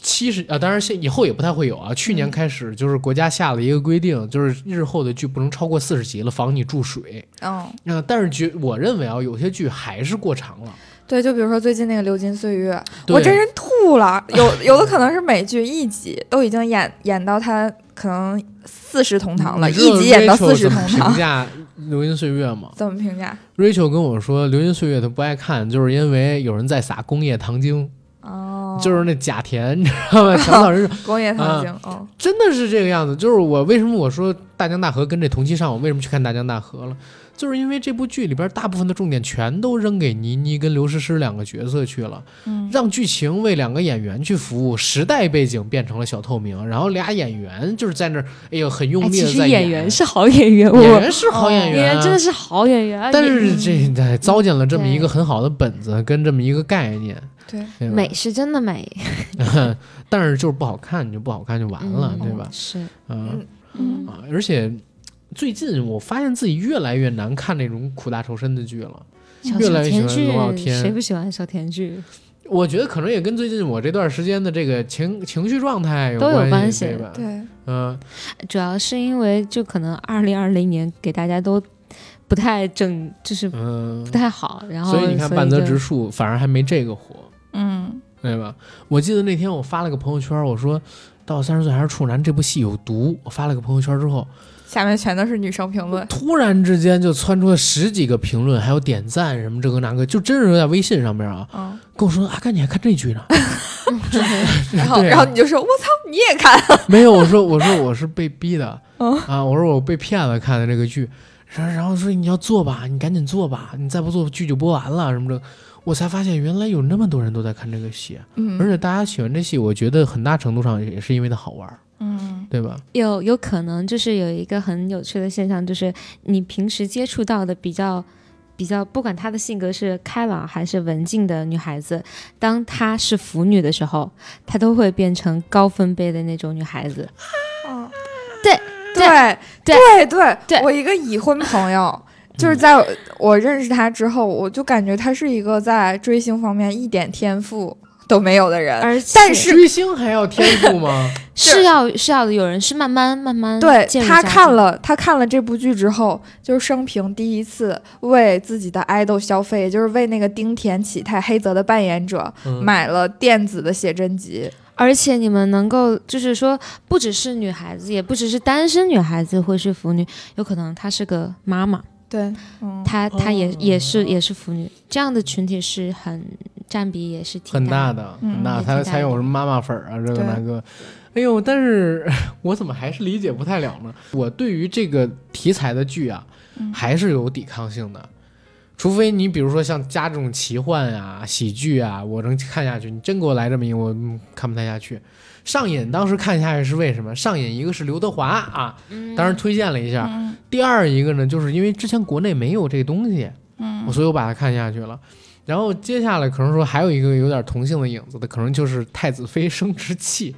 七十啊，当然现以后也不太会有啊。去年开始就是国家下了一个规定，就是日后的剧不能超过四十集了，防你注水。嗯，啊，但是觉我认为啊，有些剧还是过长了。对，就比如说最近那个《流金岁月》，我真是吐了。有有的可能是美剧一集都已经演演到他可能四十同堂了，一集演到四十同堂。评价 《流金岁月》吗？怎么评价？Rachel 跟我说，《流金岁月》他不爱看，就是因为有人在撒工业糖精。哦，就是那贾田，你知道吗？强导人 工业糖精，哦，真的是这个样子。就是我为什么我说《大江大河》跟这同期上，我为什么去看《大江大河》了？就是因为这部剧里边大部分的重点全都扔给倪妮跟刘诗诗两个角色去了，嗯，让剧情为两个演员去服务，时代背景变成了小透明，然后俩演员就是在那儿，哎呦，很用力的在演。演员是好演员，演员是好演员，演员真的是好演员。但是这糟践了这么一个很好的本子跟这么一个概念。对，美是真的美，但是就是不好看，你就不好看就完了，对吧？是，嗯嗯啊，而且。最近我发现自己越来越难看那种苦大仇深的剧了，越来越喜欢龙傲天。谁不喜欢小甜剧？我觉得可能也跟最近我这段时间的这个情情绪状态都有关系，对吧？对，嗯，主要是因为就可能二零二零年给大家都不太正，就是嗯不太好，然后所以你看半泽直树反而还没这个火，嗯，对吧？我记得那天我发了个朋友圈，我说到三十岁还是处男这部戏有毒，我发了个朋友圈之后。下面全都是女生评论，突然之间就窜出了十几个评论，还有点赞什么这个那个，就真是在微信上面啊，跟我说阿甘你还看这剧呢，然后然后你就说我操你也看？没有，我说我说我是被逼的。啊，我说我被骗了看的这个剧，然后然后说你要做吧，你赶紧做吧，你再不做剧就播完了什么的，我才发现原来有那么多人都在看这个戏，嗯，而且大家喜欢这戏，我觉得很大程度上也是因为它好玩。嗯，对吧？有有可能就是有一个很有趣的现象，就是你平时接触到的比较比较，不管她的性格是开朗还是文静的女孩子，当她是腐女的时候，她都会变成高分贝的那种女孩子。哦，对对对对对，我一个已婚朋友，就是在我认识他之后，我就感觉他是一个在追星方面一点天赋。都没有的人，而但是追星还要天赋吗？是要是要的，有人是慢慢慢慢对他看了他看了这部剧之后，就是生平第一次为自己的爱豆消费，就是为那个丁田启太黑泽的扮演者买了电子的写真集。而且你们能够就是说，不只是女孩子，也不只是单身女孩子会是腐女，有可能她是个妈妈。对，她她也也是也是腐女，这样的群体是很占比也是挺很大的，很大，才才有什么妈妈粉啊，这个那个，哎呦，但是 我怎么还是理解不太了呢？我对于这个题材的剧啊，还是有抵抗性的，除非你比如说像加这种奇幻啊、喜剧啊，我能看下去。你真给我来这么一个，我看不太下去。上瘾，当时看下去是为什么？上瘾一个是刘德华啊，当时推荐了一下。第二一个呢，就是因为之前国内没有这东西，嗯，所以我把它看下去了。然后接下来可能说还有一个有点同性的影子的，可能就是《太子妃升职记》，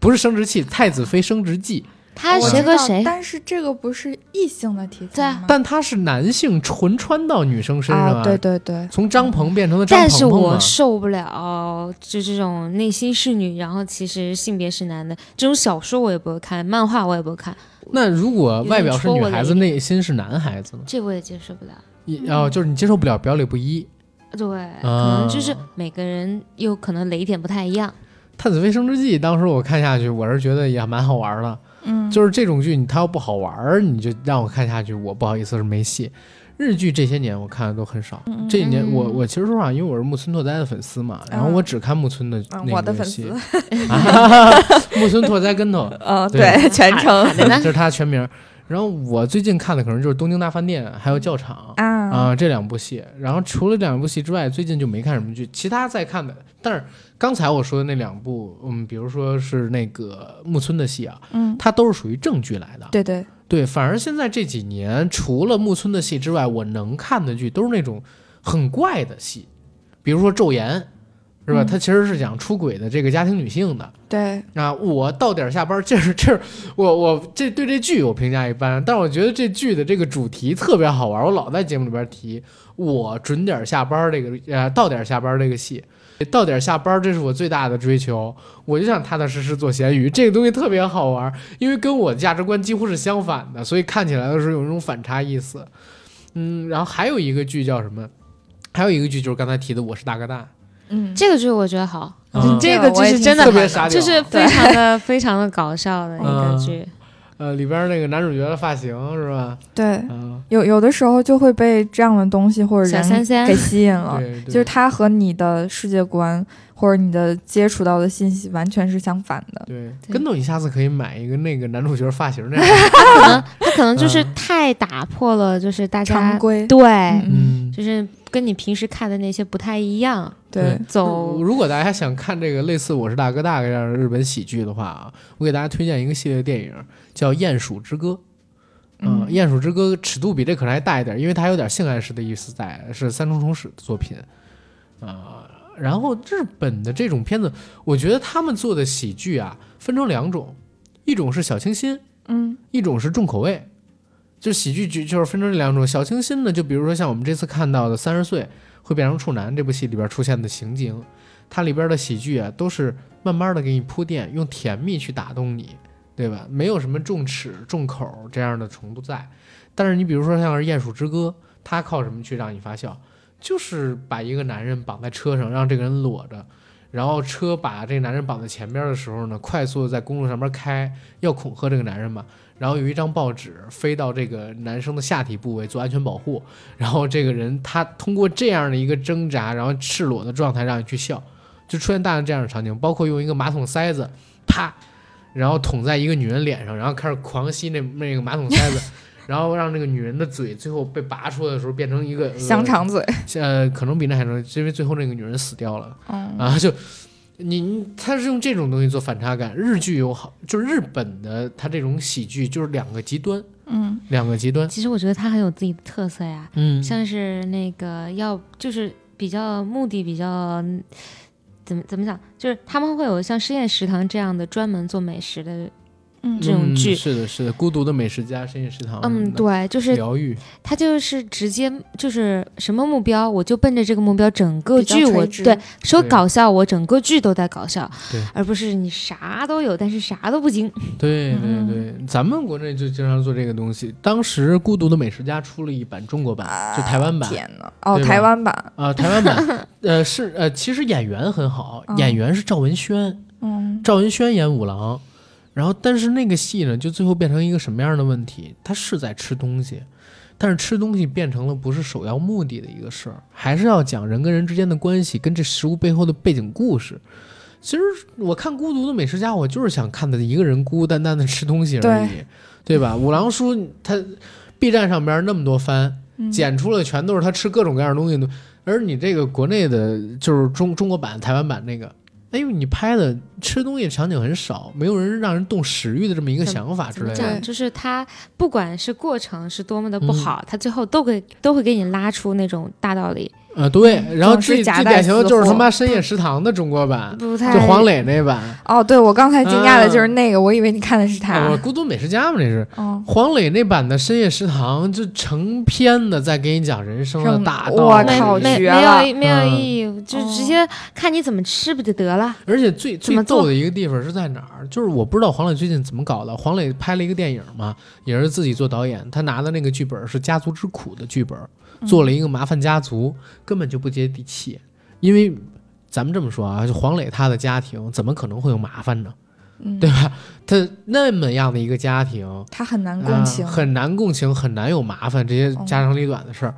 不是升职器，《太子妃升职记》。他谁和谁？但是这个不是异性的题材吗？但他是男性纯穿到女生身上啊，对对对，从张鹏变成了张鹏。但是我受不了，就这种内心是女，然后其实性别是男的这种小说我也不会看，漫画我也不会看。那如果外表是女孩子，内心是男孩子呢？这我也接受不了。哦，就是你接受不了表里不一。对，可能就是每个人有可能雷点不太一样。《太子妃升职记》当时我看下去，我是觉得也蛮好玩的。嗯，就是这种剧，你它要不好玩儿，你就让我看下去，我不好意思是没戏。日剧这些年我看的都很少，这几年我我其实说实话，因为我是木村拓哉的粉丝嘛，然后我只看木村的那个戏。木村拓哉跟头，嗯，对，全称就是他全名。然后我最近看的可能就是《东京大饭店》还有《教场》啊这两部戏。然后除了这两部戏之外，最近就没看什么剧。其他在看的，但是刚才我说的那两部，嗯，比如说是那个木村的戏啊，嗯，它都是属于正剧来的。对对对，反而现在这几年，除了木村的戏之外，我能看的剧都是那种很怪的戏，比如说《昼颜》，是吧？他其实是讲出轨的这个家庭女性的。对啊，我到点下班，这是这是我我这对这剧我评价一般，但是我觉得这剧的这个主题特别好玩，我老在节目里边提。我准点下班这个呃到点下班这个戏，到点下班这是我最大的追求，我就想踏踏实实做咸鱼，这个东西特别好玩，因为跟我的价值观几乎是相反的，所以看起来的时候有一种反差意思。嗯，然后还有一个剧叫什么？还有一个剧就是刚才提的《我是大哥大》。嗯，这个剧我觉得好，这个剧是真的特别傻，就是非常的非常的搞笑的一个剧。呃，里边那个男主角的发型是吧？对，有有的时候就会被这样的东西或者人给吸引了，就是他和你的世界观或者你的接触到的信息完全是相反的。对，跟头你下次可以买一个那个男主角发型那样。他可能他可能就是太打破了，就是大家常规，对，嗯，就是跟你平时看的那些不太一样。对，走。如果大家想看这个类似《我是大哥大》这样的日本喜剧的话啊，我给大家推荐一个系列电影。叫《鼹鼠之歌》，嗯，《鼹鼠之歌》尺度比这可能还大一点，因为它有点性暗示的意思在，是三重重史的作品，啊，然后日本的这种片子，我觉得他们做的喜剧啊，分成两种，一种是小清新，嗯，一种是重口味，就喜剧剧就是分成这两种。小清新的，就比如说像我们这次看到的《三十岁会变成处男》这部戏里边出现的情景，它里边的喜剧啊，都是慢慢的给你铺垫，用甜蜜去打动你。对吧？没有什么重齿重口这样的程度在，但是你比如说像是《鼹鼠之歌》，它靠什么去让你发笑？就是把一个男人绑在车上，让这个人裸着，然后车把这个男人绑在前边的时候呢，快速的在公路上面开，要恐吓这个男人嘛。然后有一张报纸飞到这个男生的下体部位做安全保护，然后这个人他通过这样的一个挣扎，然后赤裸的状态让你去笑，就出现大量这样的场景，包括用一个马桶塞子，啪。然后捅在一个女人脸上，然后开始狂吸那那个马桶塞子，然后让那个女人的嘴最后被拔出来的时候变成一个香肠嘴，呃，可能比那还能，因为最后那个女人死掉了，啊，就你他是用这种东西做反差感。日剧有好，就是日本的他这种喜剧就是两个极端，嗯，两个极端。其实我觉得他很有自己的特色呀，嗯，像是那个要就是比较目的比较。怎么怎么讲？就是他们会有像深夜食堂这样的专门做美食的。这种剧是的，是的，孤独的美食家，深夜食堂。嗯，对，就是疗愈。他就是直接就是什么目标，我就奔着这个目标，整个剧我对说搞笑，我整个剧都在搞笑，对，而不是你啥都有，但是啥都不精。对对对，咱们国内就经常做这个东西。当时孤独的美食家出了一版中国版，就台湾版。天呐，哦，台湾版啊，台湾版。呃，是呃，其实演员很好，演员是赵文轩，嗯，赵文轩演五郎。然后，但是那个戏呢，就最后变成一个什么样的问题？他是在吃东西，但是吃东西变成了不是首要目的的一个事儿，还是要讲人跟人之间的关系，跟这食物背后的背景故事。其实我看《孤独的美食家》，我就是想看他一个人孤孤单单的吃东西而已，对吧？五郎叔他 B 站上边那么多番，剪出了全都是他吃各种各样的东西，而你这个国内的，就是中中国版、台湾版那个。哎呦，你拍的吃东西场景很少，没有人让人动食欲的这么一个想法之类的。就是他不管是过程是多么的不好，他最后都会都会给你拉出那种大道理。呃，对，然后最最典型的就是他妈深夜食堂的中国版，就黄磊那版。哦，对，我刚才惊讶的就是那个，我以为你看的是他。孤独美食家嘛，这是。黄磊那版的深夜食堂就成篇的在给你讲人生的大道理。我靠，没没有没有意义，就直接看你怎么吃不就得了。而且最最逗的一个地方是在哪儿？就是我不知道黄磊最近怎么搞的。黄磊拍了一个电影嘛，也是自己做导演，他拿的那个剧本是《家族之苦》的剧本。做了一个麻烦家族，根本就不接地气。因为咱们这么说啊，就黄磊他的家庭怎么可能会有麻烦呢？对吧？他那么样的一个家庭，他很难共情，很难共情，很难有麻烦这些家长里短的事儿。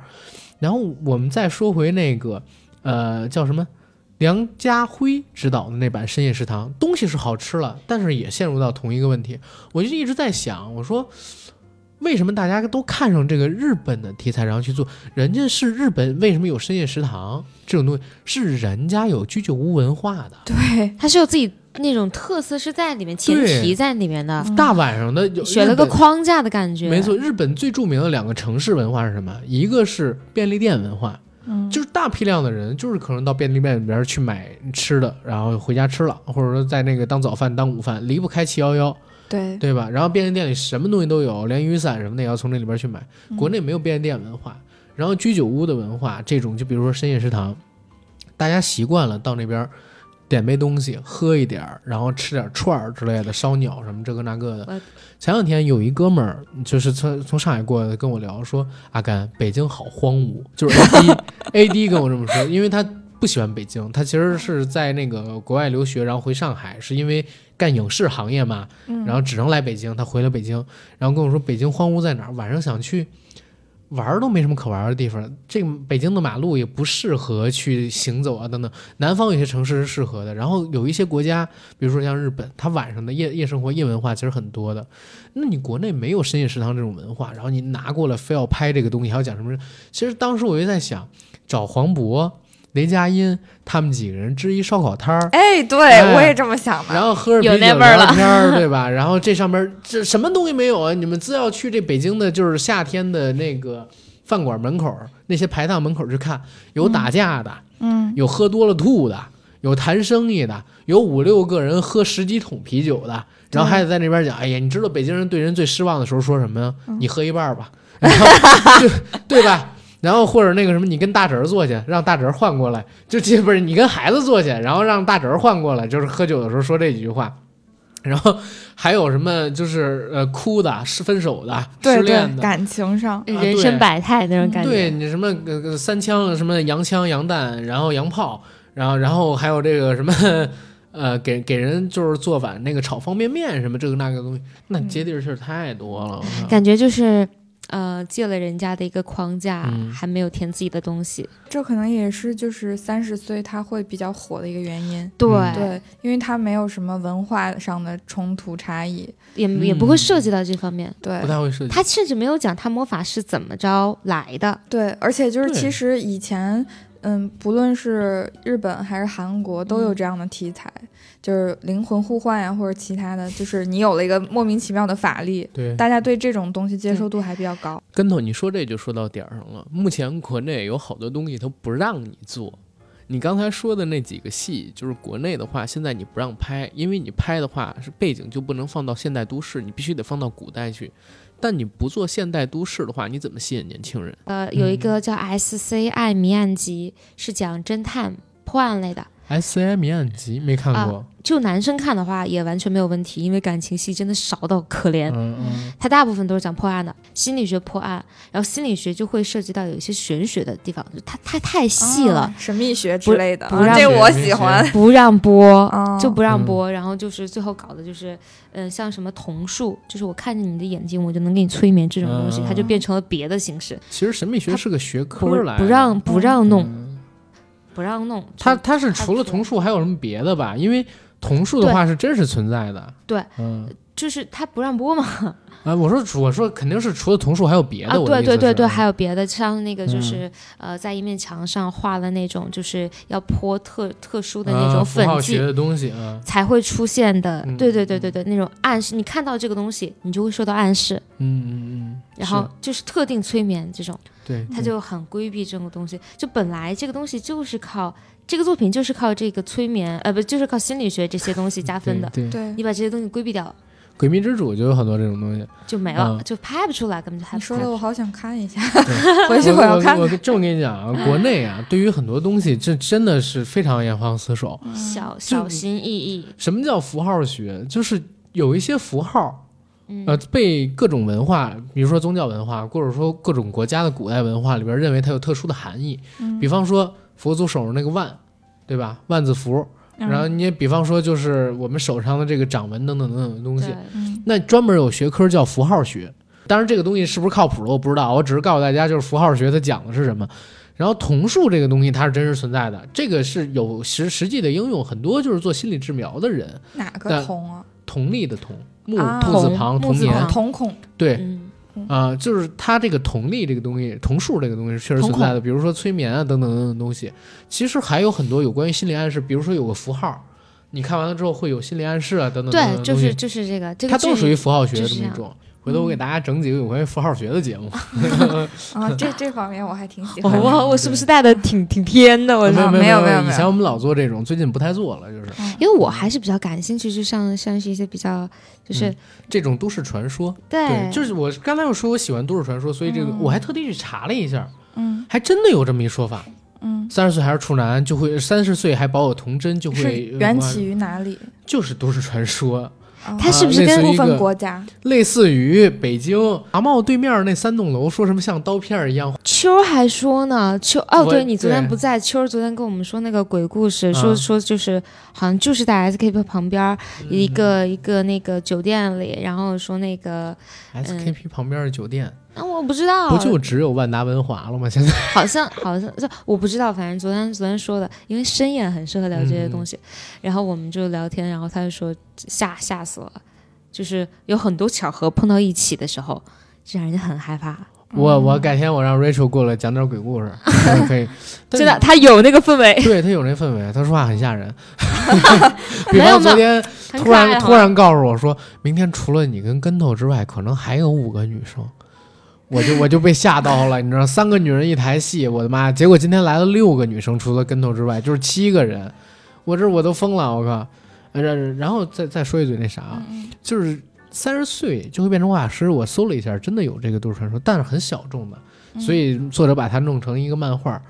然后我们再说回那个，呃，叫什么？梁家辉执导的那版《深夜食堂》，东西是好吃了，但是也陷入到同一个问题。我就一直在想，我说。为什么大家都看上这个日本的题材，然后去做？人家是日本，为什么有深夜食堂这种东西？是人家有居酒屋文化的，对，它是有自己那种特色是在里面，前提在里面的。大晚上的选了个框架的感觉，没错。日本最著名的两个城市文化是什么？一个是便利店文化，嗯，就是大批量的人，就是可能到便利店里边去买吃的，然后回家吃了，或者说在那个当早饭、当午饭，离不开七幺幺，对对吧？然后便利店里什么东西都有，连雨伞什么的也要从那里边去买。国内没有便利店文化，然后居酒屋的文化，这种就比如说深夜食堂，大家习惯了到那边。点杯东西，喝一点儿，然后吃点串儿之类的，烧鸟什么这个那个的。前两天有一哥们儿，就是从从上海过来跟我聊说：“阿甘，北京好荒芜。”就是 A D A D 跟我这么说，因为他不喜欢北京，他其实是在那个国外留学，然后回上海是因为干影视行业嘛，然后只能来北京，他回了北京，然后跟我说北京荒芜在哪儿，晚上想去。玩都没什么可玩的地方，这个北京的马路也不适合去行走啊，等等。南方有些城市是适合的，然后有一些国家，比如说像日本，它晚上的夜夜生活、夜文化其实很多的。那你国内没有深夜食堂这种文化，然后你拿过来非要拍这个东西，还要讲什么？其实当时我就在想，找黄渤。雷佳音他们几个人支一烧烤摊儿，哎，对我也这么想的。然后喝着啤酒聊天儿，对吧？然后这上边这什么东西没有啊？你们只要去这北京的，就是夏天的那个饭馆门口那些排档门口去看，有打架的，嗯，有喝多了吐的，有谈生意的，有五六个人喝十几桶啤酒的，然后还得在那边讲，哎呀，你知道北京人对人最失望的时候说什么呀？你喝一半吧，然后对对吧？然后或者那个什么，你跟大侄儿坐去，让大侄儿换过来，就这不是你跟孩子坐去，然后让大侄儿换过来，就是喝酒的时候说这几句话。然后还有什么就是呃哭的、是分手的、失恋的，感情上人生百态那种感觉。对你什么呃三枪什么洋枪洋弹，然后洋炮，然后然后还有这个什么 呃给给人就是做饭那个炒方便面什么这个那个东西，那接地气儿太多了，感觉就是。呃，借了人家的一个框架，还没有填自己的东西，这可能也是就是三十岁他会比较火的一个原因。对对，因为他没有什么文化上的冲突差异，也也不会涉及到这方面。对，不太会涉及。他甚至没有讲他魔法是怎么着来的。对，而且就是其实以前，嗯，不论是日本还是韩国，都有这样的题材。就是灵魂互换呀，或者其他的，就是你有了一个莫名其妙的法力，对大家对这种东西接受度还比较高。跟头，你说这就说到点儿上了。目前国内有好多东西都不让你做，你刚才说的那几个戏，就是国内的话，现在你不让拍，因为你拍的话是背景就不能放到现代都市，你必须得放到古代去。但你不做现代都市的话，你怎么吸引年轻人？呃，有一个叫《S C I 谜案集》，是讲侦探破案类的。S C I 谜案集没看过。就男生看的话也完全没有问题，因为感情戏真的少到可怜。嗯嗯，它大部分都是讲破案的，心理学破案，然后心理学就会涉及到有一些玄学的地方，它它太细了，神秘学之类的。不让这我喜欢，不让播，就不让播。然后就是最后搞的就是，嗯，像什么瞳术，就是我看着你的眼睛，我就能给你催眠这种东西，它就变成了别的形式。其实神秘学是个学科来，不让不让弄，不让弄。它它是除了桐树还有什么别的吧？因为。桐树的话是真实存在的，对，嗯，就是他不让播嘛。啊，我说我说肯定是除了桐树还有别的，啊对对对对，还有别的，像那个就是呃，在一面墙上画了那种就是要泼特特殊的那种粉剂的东西才会出现的，对对对对对，那种暗示，你看到这个东西，你就会受到暗示，嗯嗯嗯，然后就是特定催眠这种，对，他就很规避这种东西，就本来这个东西就是靠。这个作品就是靠这个催眠，呃，不，就是靠心理学这些东西加分的。对，你把这些东西规避掉，《诡秘之主》就有很多这种东西，就没了，就拍不出来，根本就拍不出来。说的我好想看一下，回去我要看。我这么跟你讲啊，国内啊，对于很多东西，这真的是非常严防死守，小小心翼翼。什么叫符号学？就是有一些符号，呃，被各种文化，比如说宗教文化，或者说各种国家的古代文化里边认为它有特殊的含义。比方说佛祖手上那个万。对吧？万字符，然后你也比方说，就是我们手上的这个掌纹等等等等的东西，那专门有学科叫符号学。当然，这个东西是不是靠谱的我不知道，我只是告诉大家，就是符号学它讲的是什么。然后瞳术这个东西它是真实存在的，这个是有实实际的应用，很多就是做心理治疗的人。哪个瞳啊？瞳力的瞳，木木字旁，童年，瞳孔。对。啊，就是它这个同力这个东西，同数这个东西确实存在的。比如说催眠啊，等等等等东西，其实还有很多有关于心理暗示。比如说有个符号，你看完了之后会有心理暗示啊，等等等等对，就是就是这个，这个它都属于符号学的这么一种。回头我给大家整几个有关于符号学的节目。啊，这这方面我还挺喜欢。我，我是不是带的挺挺偏的？我没有没有没有。以前我们老做这种，最近不太做了，就是因为我还是比较感兴趣，就像像是一些比较就是这种都市传说。对，就是我刚才又说我喜欢都市传说，所以这个我还特地去查了一下，嗯，还真的有这么一说法。嗯，三十岁还是处男就会三十岁还保有童真就会缘起于哪里？就是都市传说。它是不是跟部分国家？类似于北京华茂对面那三栋楼，说什么像刀片一样？秋还说呢，秋哦，对你昨天不在，秋昨天跟我们说那个鬼故事，说说就是好像就是在 SKP 旁边一个一个那个酒店里，然后说那个 SKP 旁边的酒店。那我不知道，不就只有万达文华了吗？现在 好像好像这我不知道，反正昨天昨天说的，因为深夜很适合聊这些东西，然后我们就聊天，然后他就说吓吓死了，就是有很多巧合碰到一起的时候，就让人家很害怕。我我改天我让 Rachel 过来讲点鬼故事，可以。真的，他有那个氛围，对他有那氛围，他说话很吓人。比方昨天突然突然告诉我说，明天除了你跟跟头之外，可能还有五个女生。我就我就被吓到了，你知道，三个女人一台戏，我的妈！结果今天来了六个女生，除了跟头之外，就是七个人，我这我都疯了，我靠！然然后再再说一嘴那啥，就是三十岁就会变成魔法师，我搜了一下，真的有这个都市传说，但是很小众的，所以作者把它弄成一个漫画。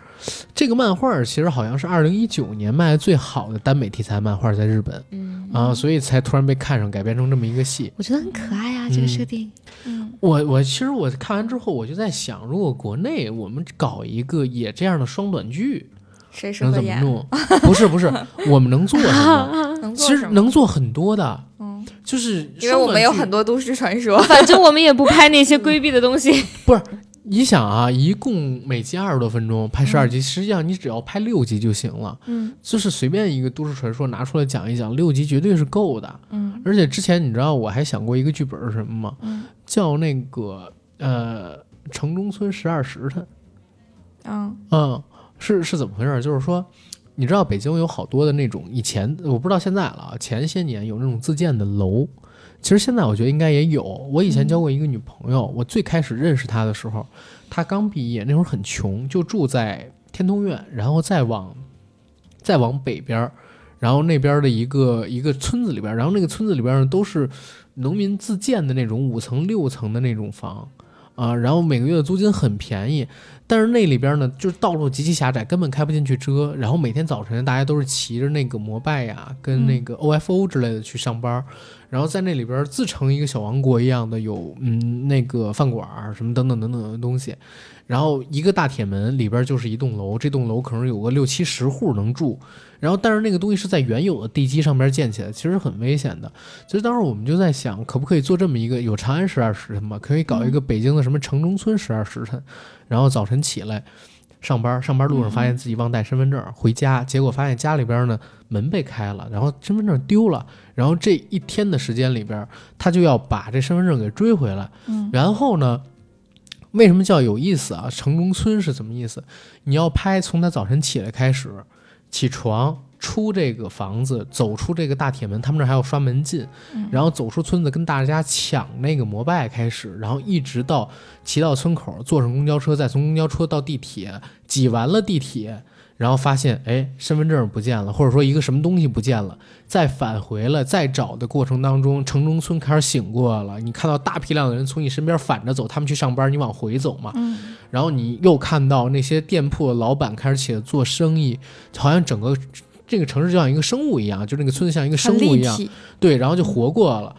这个漫画其实好像是二零一九年卖的最好的耽美题材漫画，在日本，嗯啊，所以才突然被看上，改编成这么一个戏。我觉得很可爱啊，这个设定。嗯，我我其实我看完之后，我就在想，如果国内我们搞一个也这样的双短剧，谁能怎么弄？不是不是，我们能做什么？能做其实能做很多的，嗯，就是因为我们有很多都市传说，反正我们也不拍那些规避的东西，不是。你想啊，一共每集二十多分钟，拍十二集，实际上你只要拍六集就行了。嗯，就是随便一个都市传说拿出来讲一讲，六集绝对是够的。嗯，而且之前你知道我还想过一个剧本是什么吗？嗯，叫那个呃城中村十二时辰。嗯嗯，是是怎么回事？就是说，你知道北京有好多的那种以前我不知道现在了啊，前些年有那种自建的楼。其实现在我觉得应该也有。我以前交过一个女朋友，我最开始认识她的时候，她刚毕业，那会儿很穷，就住在天通苑，然后再往再往北边儿，然后那边的一个一个村子里边，然后那个村子里边呢都是农民自建的那种五层六层的那种房啊，然后每个月的租金很便宜。但是那里边呢，就是道路极其狭窄，根本开不进去车。然后每天早晨，大家都是骑着那个摩拜呀，跟那个 OFO 之类的去上班。然后在那里边自成一个小王国一样的，有嗯那个饭馆什么等等等等的东西。然后一个大铁门里边就是一栋楼，这栋楼可能有个六七十户能住。然后但是那个东西是在原有的地基上边建起来，其实很危险的。其实当时我们就在想，可不可以做这么一个有长安十二时辰嘛？可以搞一个北京的什么城中村十二时辰。然后早晨起来上班，上班路上发现自己忘带身份证，回家结果发现家里边呢门被开了，然后身份证丢了。然后这一天的时间里边，他就要把这身份证给追回来。嗯，然后呢，为什么叫有意思啊？城中村是什么意思？你要拍从他早晨起来开始，起床。出这个房子，走出这个大铁门，他们这还要刷门禁，然后走出村子跟大家抢那个摩拜开始，然后一直到骑到村口，坐上公交车，再从公交车到地铁，挤完了地铁，然后发现哎身份证不见了，或者说一个什么东西不见了，再返回了，再找的过程当中，城中村开始醒过来了，你看到大批量的人从你身边反着走，他们去上班，你往回走嘛，然后你又看到那些店铺的老板开始起来做生意，好像整个。这个城市就像一个生物一样，就那个村子像一个生物一样，对，然后就活过了。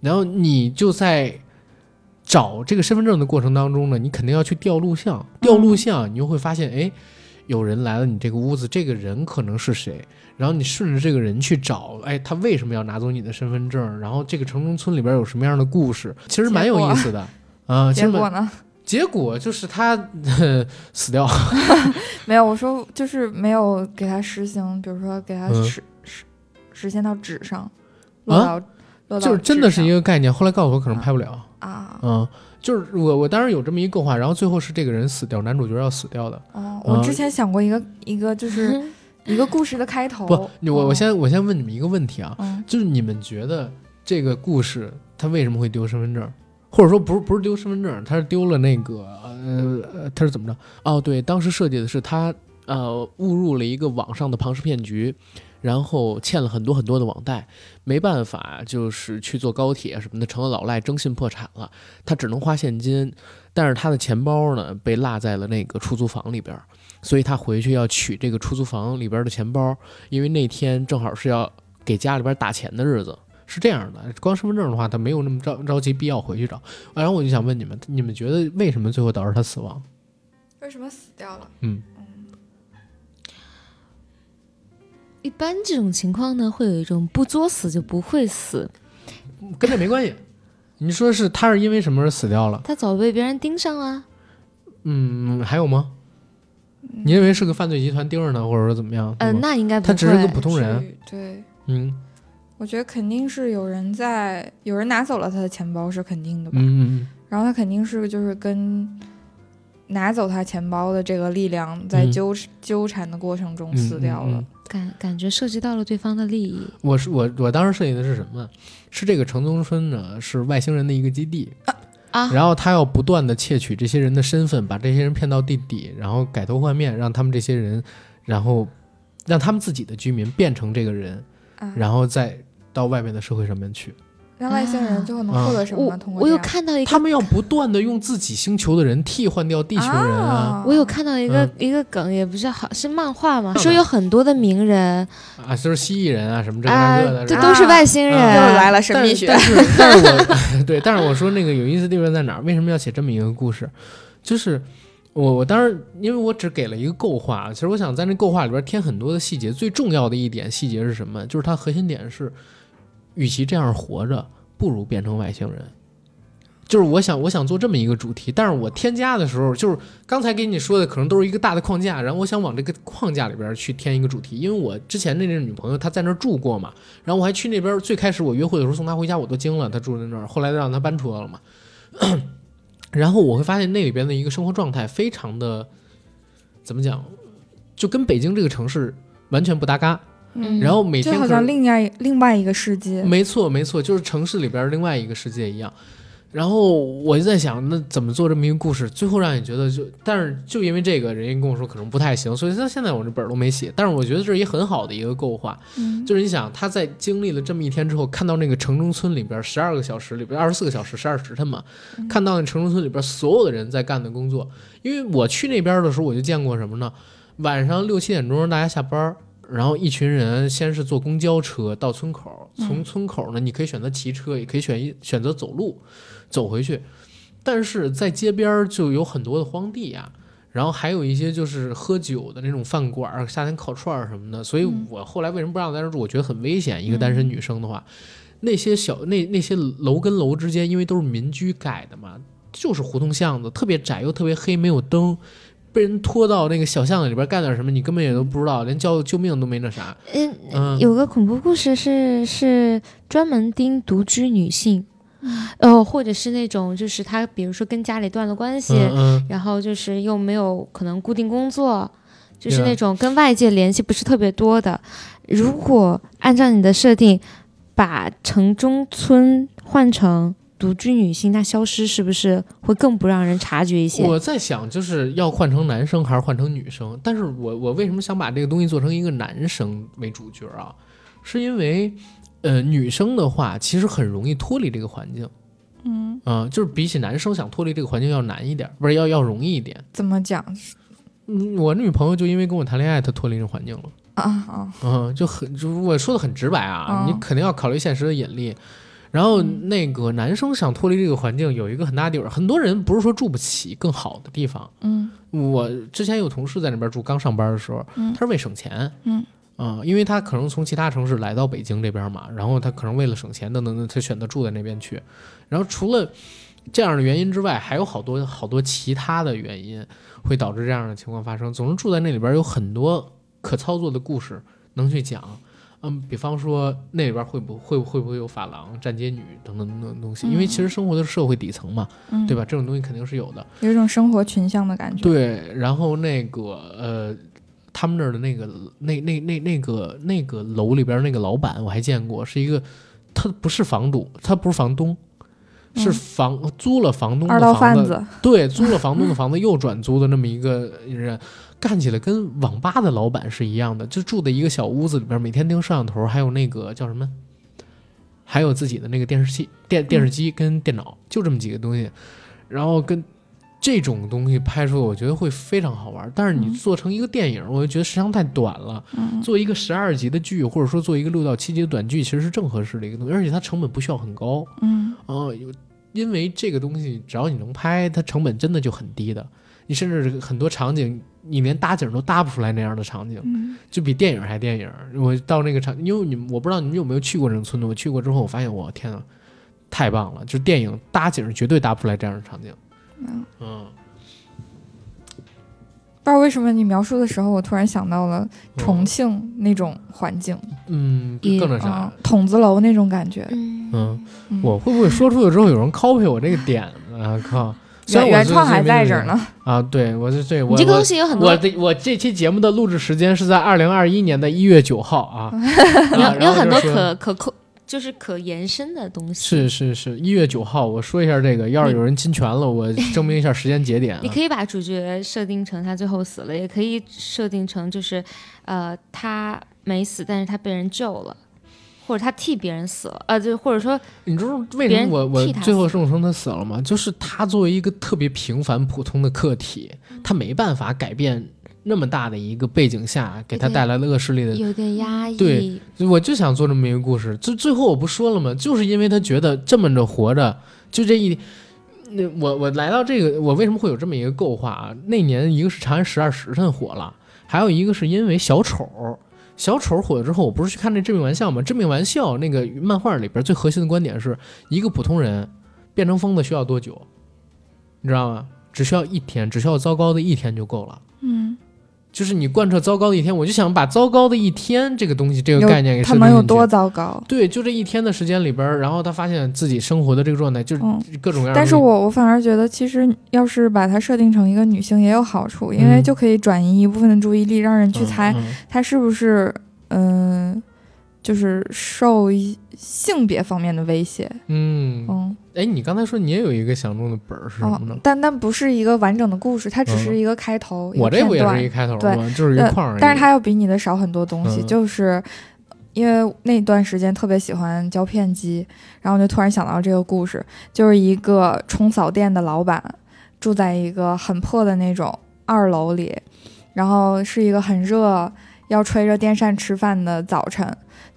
然后你就在找这个身份证的过程当中呢，你肯定要去调录像，调录像，你就会发现，哎，有人来了你这个屋子，这个人可能是谁？然后你顺着这个人去找，哎，他为什么要拿走你的身份证？然后这个城中村里边有什么样的故事？其实蛮有意思的啊。结果呢？结果就是他 死掉，没有我说就是没有给他实行，比如说给他实实实现到纸上，落到落到就是真的是一个概念。后来告诉我可能拍不了。啊，嗯，就是我我当时有这么一个画，然后最后是这个人死掉，男主角要死掉的。哦，我之前想过一个一个就是 一个故事的开头。不，我我先我先问你们一个问题啊，就是你们觉得这个故事他为什么会丢身份证？或者说不是不是丢身份证，他是丢了那个呃，他是怎么着？哦，对，当时设计的是他呃误入了一个网上的庞氏骗局，然后欠了很多很多的网贷，没办法，就是去坐高铁什么的，成了老赖，征信破产了，他只能花现金，但是他的钱包呢被落在了那个出租房里边，所以他回去要取这个出租房里边的钱包，因为那天正好是要给家里边打钱的日子。是这样的，光身份证的话，他没有那么着着急必要回去找。然后我就想问你们，你们觉得为什么最后导致他死亡？为什么死掉了？嗯一般这种情况呢，会有一种不作死就不会死，跟这没关系。你说是他是因为什么而死掉了？他早被别人盯上了。嗯，还有吗？你认为是个犯罪集团盯着呢，或者说怎么样？嗯，那应该他只是个普通人。对，嗯。我觉得肯定是有人在，有人拿走了他的钱包是肯定的吧。嗯嗯。然后他肯定是就是跟拿走他钱包的这个力量在纠纠缠的过程中死掉了。感感觉涉及到了对方的利益。我是我我当时设计的是什么？是这个城中村呢是外星人的一个基地啊。然后他要不断的窃取这些人的身份，把这些人骗到地底，然后改头换面，让他们这些人，然后让他们自己的居民变成这个人，然后再。到外面的社会上面去，让外星人最后能获得什么？通过我有看到一个，他们要不断的用自己星球的人替换掉地球人啊！我有看到一个一个梗，也不是好是漫画嘛，说有很多的名人啊，就是蜥蜴人啊什么这那个的，这都是外星人。又来了神秘学，但是但是我 对，但是我说那个有意思的地方在哪儿？为什么要写这么一个故事？就是我我当时因为我只给了一个构画，其实我想在那构画里边添很多的细节。最重要的一点细节是什么？就是它核心点是。与其这样活着，不如变成外星人。就是我想，我想做这么一个主题，但是我添加的时候，就是刚才给你说的，可能都是一个大的框架，然后我想往这个框架里边去添一个主题。因为我之前那阵女朋友她在那儿住过嘛，然后我还去那边，最开始我约会的时候送她回家，我都惊了，她住在那儿，后来让她搬出来了嘛。然后我会发现那里边的一个生活状态非常的，怎么讲，就跟北京这个城市完全不搭嘎。嗯，然后每天就好像另外另外一个世界，没错没错，就是城市里边另外一个世界一样。然后我就在想，那怎么做这么一个故事，最后让你觉得就，但是就因为这个，人家跟我说可能不太行，所以到现在我这本都没写。但是我觉得这是一很好的一个构画，就是你想他在经历了这么一天之后，看到那个城中村里边十二个小时里边二十四个小时十二时辰嘛，看到那城中村里边所有的人在干的工作。因为我去那边的时候，我就见过什么呢？晚上六七点钟大家下班。然后一群人先是坐公交车到村口，从村口呢，你可以选择骑车，也可以选一选择走路走回去。但是在街边就有很多的荒地呀，然后还有一些就是喝酒的那种饭馆，夏天烤串什么的。所以我后来为什么不让在那住？我觉得很危险。一个单身女生的话，那些小那那些楼跟楼之间，因为都是民居改的嘛，就是胡同巷子，特别窄又特别黑，没有灯。被人拖到那个小巷子里边干点什么，你根本也都不知道，连叫救命都没那啥。嗯，有个恐怖故事是是专门盯独居女性，哦，或者是那种就是他比如说跟家里断了关系，然后就是又没有可能固定工作，就是那种跟外界联系不是特别多的。如果按照你的设定，把城中村换成。独居女性，她消失是不是会更不让人察觉一些？我在想，就是要换成男生还是换成女生？但是我我为什么想把这个东西做成一个男生为主角啊？是因为，呃，女生的话其实很容易脱离这个环境，嗯啊，就是比起男生想脱离这个环境要难一点，不是要要容易一点？怎么讲？嗯，我女朋友就因为跟我谈恋爱，她脱离这环境了啊啊，嗯，就很就我说的很直白啊，你肯定要考虑现实的引力。然后那个男生想脱离这个环境，有一个很大地方，很多人不是说住不起更好的地方。嗯，我之前有同事在那边住，刚上班的时候，他是为省钱。嗯，啊，因为他可能从其他城市来到北京这边嘛，然后他可能为了省钱等等，他选择住在那边去。然后除了这样的原因之外，还有好多好多其他的原因会导致这样的情况发生。总之住在那里边有很多可操作的故事能去讲。嗯，比方说那里边会不会会不会有法郎、站街女等等等等东西？因为其实生活的是社会底层嘛，对吧？这种东西肯定是有的，有一种生活群像的感觉。对，然后那个呃，他们那儿的那个那那那那个那个楼里边那个老板，我还见过，是一个他不是房主，他不是房东，是房租了房东的房子，对，租了房东的房子又转租的那么一个人，干起来跟网吧的老板是一样的，就住在一个小屋子里边，每天盯摄像头，还有那个叫什么，还有自己的那个电视器、电电视机跟电脑，就这么几个东西，然后跟这种东西拍出来，我觉得会非常好玩。但是你做成一个电影，我就觉得时长太短了。做一个十二集的剧，或者说做一个六到七集的短剧，其实是正合适的一个东西，而且它成本不需要很高。嗯，哦，因为这个东西只要你能拍，它成本真的就很低的。你甚至很多场景，你连搭景都搭不出来那样的场景，就比电影还电影。我到那个场，因为你我不知道你们有没有去过这个村子，我去过之后，我发现我天呐，太棒了！就是电影搭景绝对搭不出来这样的场景。嗯嗯，不知道为什么你描述的时候，我突然想到了重庆那种环境，嗯，更那啥，筒子楼那种感觉。嗯，我会不会说出去之后有人 copy 我这个点啊？靠，原原创还在这儿呢。啊，对，我是这我这个东西有很多。我的我这期节目的录制时间是在二零二一年的一月九号啊。你有你有很多可可控。就是可延伸的东西。是是是，一月九号，我说一下这个，要是有人侵权了，我 证明一下时间节点。你可以把主角设定成他最后死了，也可以设定成就是，呃，他没死，但是他被人救了，或者他替别人死了，呃，就或者说，你知道为什么我我最后证成他死了吗？就是他作为一个特别平凡普通的客体，他没办法改变。那么大的一个背景下，给他带来的恶势力的，有点压抑。对，我就想做这么一个故事。最最后我不说了吗？就是因为他觉得这么着活着，就这一，那我我来到这个，我为什么会有这么一个构画啊？那年一个是《长安十二时辰》火了，还有一个是因为小丑，小丑火了之后，我不是去看那《致命玩笑》吗？《致命玩笑》那个漫画里边最核心的观点是一个普通人变成疯子需要多久？你知道吗？只需要一天，只需要糟糕的一天就够了。嗯。就是你贯彻糟糕的一天，我就想把糟糕的一天这个东西、这个概念给他能有多糟糕？对，就这一天的时间里边，然后他发现自己生活的这个状态就是各种各样。但是我我反而觉得，其实要是把它设定成一个女性也有好处，因为就可以转移一部分的注意力，让人去猜她是不是嗯。就是受性别方面的威胁，嗯嗯，哎，你刚才说你也有一个想中的本儿是什么呢？但但不是一个完整的故事，它只是一个开头。我这不也是一开头吗？就是一框但是它要比你的少很多东西，就是因为那段时间特别喜欢胶片机，然后就突然想到这个故事，就是一个冲扫店的老板住在一个很破的那种二楼里，然后是一个很热，要吹着电扇吃饭的早晨。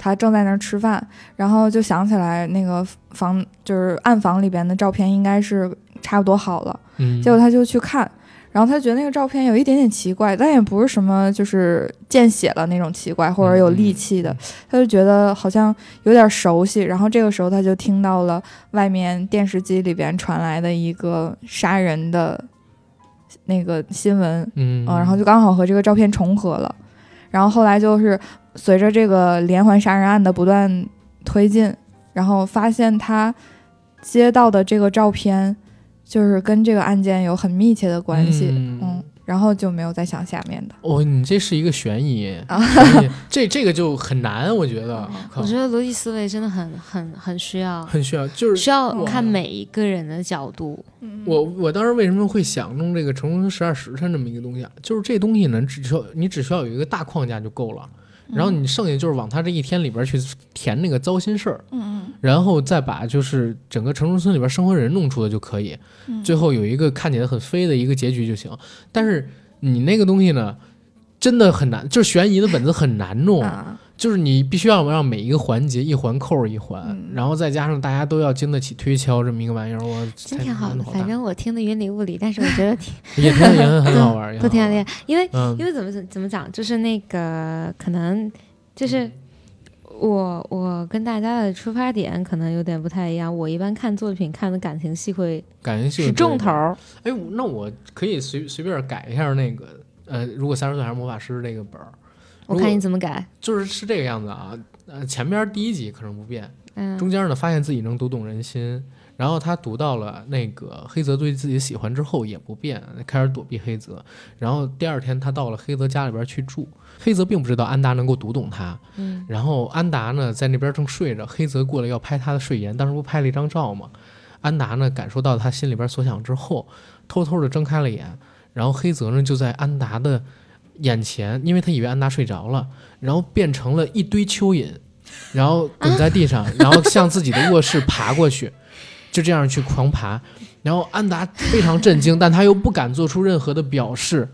他正在那儿吃饭，然后就想起来那个房就是暗房里边的照片应该是差不多好了，嗯，结果他就去看，然后他觉得那个照片有一点点奇怪，但也不是什么就是见血了那种奇怪或者有戾气的，他就觉得好像有点熟悉，然后这个时候他就听到了外面电视机里边传来的一个杀人的那个新闻，嗯，然后就刚好和这个照片重合了，然后后来就是。随着这个连环杀人案的不断推进，然后发现他接到的这个照片，就是跟这个案件有很密切的关系，嗯。然后就没有再想下面的哦，你这是一个悬疑啊，这这个就很难，我觉得。我觉得逻辑思维真的很很很需要，很需要，就是需要看每一个人的角度。我我当时为什么会想弄这个《成龙十二时辰》这么一个东西啊？就是这东西呢，只需要你只需要有一个大框架就够了，然后你剩下就是往他这一天里边去填那个糟心事儿，嗯嗯，然后再把就是整个城中村里边生活人弄出来就可以。最后有一个看起来很飞的一个结局就行，但是你那个东西呢，真的很难，就是悬疑的本子很难弄，就是你必须要让每一个环节一环扣一环，然后再加上大家都要经得起推敲这么一个玩意儿，我真挺好的。反正我听的云里雾里，但是我觉得挺 也挺也很好玩，都挺好的。因为因为怎么怎怎么讲，就是那个可能就是。我我跟大家的出发点可能有点不太一样。我一般看作品看的感情戏会感情戏是重头。哎，那我可以随随便改一下那个呃，如果三十岁还是魔法师这个本儿，我看你怎么改。就是是这个样子啊，呃，前边第一集可能不变，中间呢发现自己能读懂人心。然后他读到了那个黑泽对自己喜欢之后也不变，开始躲避黑泽。然后第二天他到了黑泽家里边去住，黑泽并不知道安达能够读懂他。嗯。然后安达呢在那边正睡着，黑泽过来要拍他的睡颜，当时不拍了一张照吗？安达呢感受到他心里边所想之后，偷偷的睁开了眼，然后黑泽呢就在安达的眼前，因为他以为安达睡着了，然后变成了一堆蚯蚓，然后滚在地上，然后向自己的卧室爬过去，就这样去狂爬，然后安达非常震惊，但他又不敢做出任何的表示，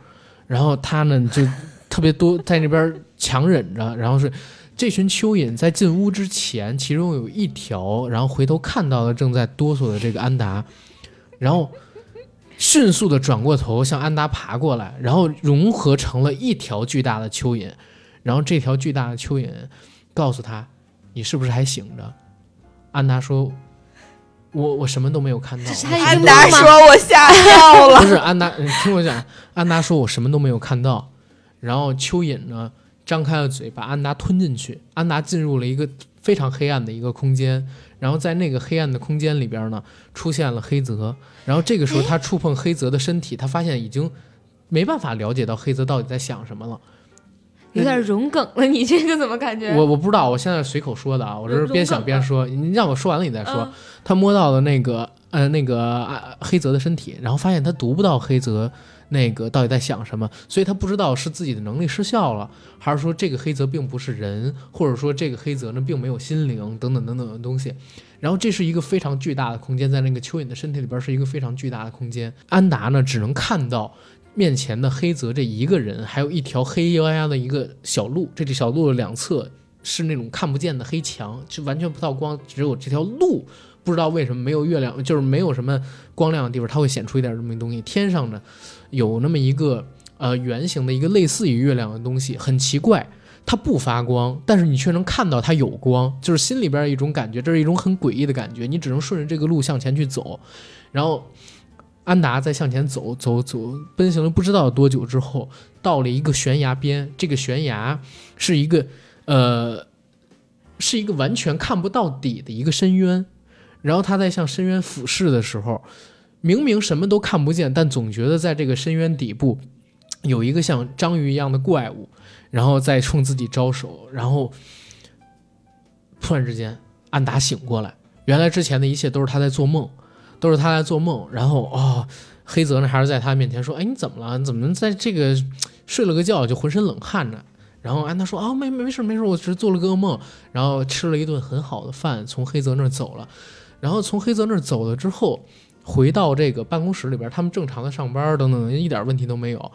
然后他呢就特别多在那边强忍着，然后是。这群蚯蚓在进屋之前，其中有一条，然后回头看到了正在哆嗦的这个安达，然后迅速的转过头向安达爬过来，然后融合成了一条巨大的蚯蚓，然后这条巨大的蚯蚓告诉他：“你是不是还醒着？”安达说：“我我什么都没有看到。”安达说：“我吓尿了。”不是安达，你听我讲，安达说：“我什么都没有看到。”然后蚯蚓呢？张开了嘴，把安达吞进去。安达进入了一个非常黑暗的一个空间，然后在那个黑暗的空间里边呢，出现了黑泽。然后这个时候，他触碰黑泽的身体，他发现已经没办法了解到黑泽到底在想什么了。有点融梗了，你这个怎么感觉？我我不知道，我现在随口说的啊，我这是边想边说。你让我说完了，你再说。他摸到了那个呃那个黑泽的身体，然后发现他读不到黑泽。那个到底在想什么？所以他不知道是自己的能力失效了，还是说这个黑泽并不是人，或者说这个黑泽呢并没有心灵等等等等的东西。然后这是一个非常巨大的空间，在那个蚯蚓的身体里边是一个非常巨大的空间。安达呢只能看到面前的黑泽这一个人，还有一条黑压压的一个小路，这条小路的两侧是那种看不见的黑墙，就完全不透光，只有这条路。不知道为什么没有月亮，就是没有什么光亮的地方，它会显出一点这么东西。天上呢，有那么一个呃圆形的一个类似于月亮的东西，很奇怪，它不发光，但是你却能看到它有光，就是心里边一种感觉，这是一种很诡异的感觉。你只能顺着这个路向前去走，然后安达在向前走走走，奔行了不知道多久之后，到了一个悬崖边，这个悬崖是一个呃是一个完全看不到底的一个深渊。然后他在向深渊俯视的时候，明明什么都看不见，但总觉得在这个深渊底部有一个像章鱼一样的怪物，然后在冲自己招手。然后突然之间，安达醒过来，原来之前的一切都是他在做梦，都是他在做梦。然后哦，黑泽呢还是在他面前说：“哎，你怎么了？你怎么在这个睡了个觉就浑身冷汗呢？”然后安达说：“啊，没没没事没事，我只是做了个噩梦。”然后吃了一顿很好的饭，从黑泽那儿走了。然后从黑泽那儿走了之后，回到这个办公室里边，他们正常的上班等等，一点问题都没有。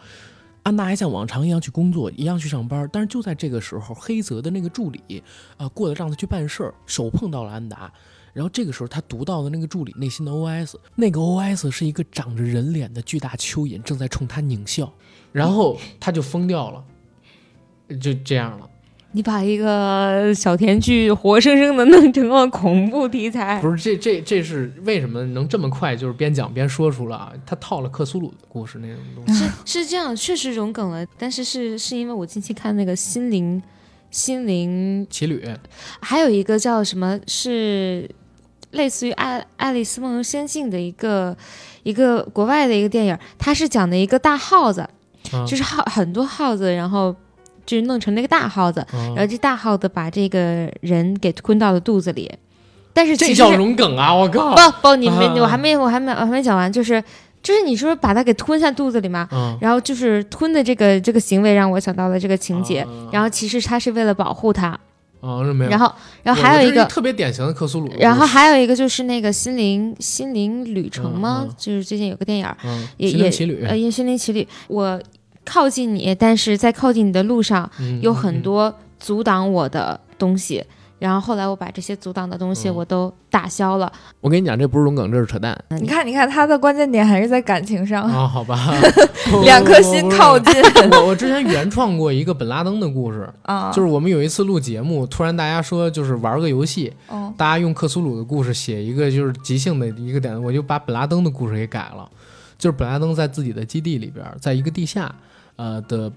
安达还像往常一样去工作，一样去上班。但是就在这个时候，黑泽的那个助理啊过来让他去办事儿，手碰到了安达。然后这个时候他读到的那个助理内心的 OS，那个 OS 是一个长着人脸的巨大蚯蚓正在冲他狞笑，然后他就疯掉了，就这样了。你把一个小甜剧活生生的弄成了恐怖题材，不是这这这是为什么能这么快？就是边讲边说出了，他套了克苏鲁的故事那种东西。是是这样，确实融梗了，但是是是因为我近期看那个心灵心灵奇旅，还有一个叫什么是类似于爱爱丽丝梦游仙境的一个一个国外的一个电影，它是讲的一个大耗子，就是耗很多耗子，然后。就是弄成那个大耗子，然后这大耗子把这个人给吞到了肚子里，但是这叫融梗啊！我靠，不不，你没，我还没，我还没，我还没讲完，就是就是你说把它给吞下肚子里嘛，然后就是吞的这个这个行为让我想到了这个情节，然后其实他是为了保护他，哦，没有，然后然后还有一个特别典型的克苏鲁，然后还有一个就是那个心灵心灵旅程吗？就是最近有个电影，也也呃，也心灵奇旅，我。靠近你，但是在靠近你的路上有很多阻挡我的东西。然后后来我把这些阻挡的东西我都打消了。我跟你讲，这不是龙梗，这是扯淡。你看，你看，他的关键点还是在感情上啊？好吧，两颗心靠近。我我之前原创过一个本拉登的故事 啊，就是我们有一次录节目，突然大家说就是玩个游戏，大家用克苏鲁的故事写一个就是即兴的一个点，我就把本拉登的故事给改了。就是本拉登在自己的基地里边，在一个地下。呃的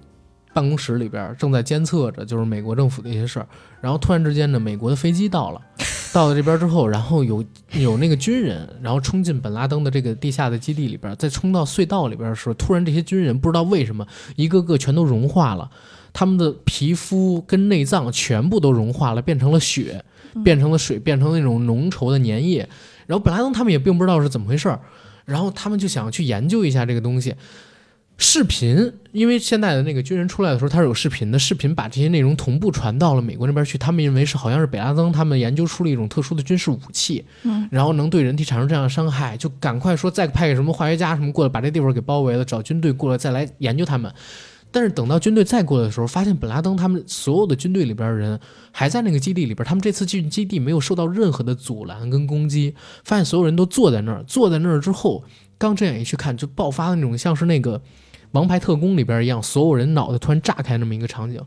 办公室里边正在监测着，就是美国政府的一些事儿。然后突然之间呢，美国的飞机到了，到了这边之后，然后有有那个军人，然后冲进本拉登的这个地下的基地里边，在冲到隧道里边的时候，突然这些军人不知道为什么，一个个全都融化了，他们的皮肤跟内脏全部都融化了，变成了血，变成了水，变成那种浓稠的粘液。然后本拉登他们也并不知道是怎么回事儿，然后他们就想去研究一下这个东西。视频，因为现在的那个军人出来的时候，他是有视频的，视频把这些内容同步传到了美国那边去。他们认为是好像是北拉登他们研究出了一种特殊的军事武器，嗯，然后能对人体产生这样的伤害，就赶快说再派个什么化学家什么过来把这地方给包围了，找军队过来再来研究他们。但是等到军队再过来的时候，发现本拉登他们所有的军队里边的人还在那个基地里边，他们这次进基地没有受到任何的阻拦跟攻击，发现所有人都坐在那儿，坐在那儿之后，刚睁眼一去看，就爆发的那种像是那个。王牌特工里边一样，所有人脑袋突然炸开那么一个场景，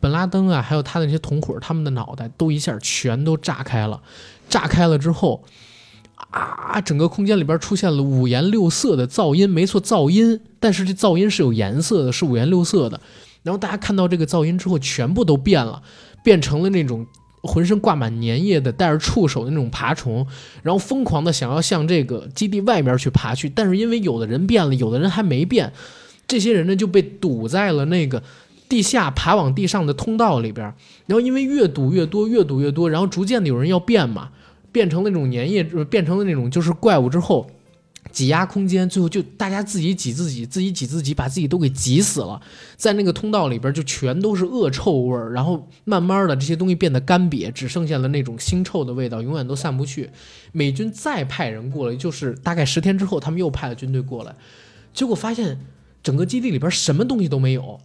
本拉登啊，还有他的那些同伙，他们的脑袋都一下全都炸开了。炸开了之后，啊，整个空间里边出现了五颜六色的噪音，没错，噪音，但是这噪音是有颜色的，是五颜六色的。然后大家看到这个噪音之后，全部都变了，变成了那种浑身挂满粘液的、带着触手的那种爬虫，然后疯狂的想要向这个基地外面去爬去。但是因为有的人变了，有的人还没变。这些人呢就被堵在了那个地下爬往地上的通道里边，然后因为越堵越多，越堵越多，然后逐渐的有人要变嘛，变成那种粘液，变成了那种就是怪物之后，挤压空间，最后就大家自己挤自己，自己挤自己，把自己都给挤死了，在那个通道里边就全都是恶臭味儿，然后慢慢的这些东西变得干瘪，只剩下了那种腥臭的味道，永远都散不去。美军再派人过来，就是大概十天之后，他们又派了军队过来，结果发现。整个基地里边什么东西都没有，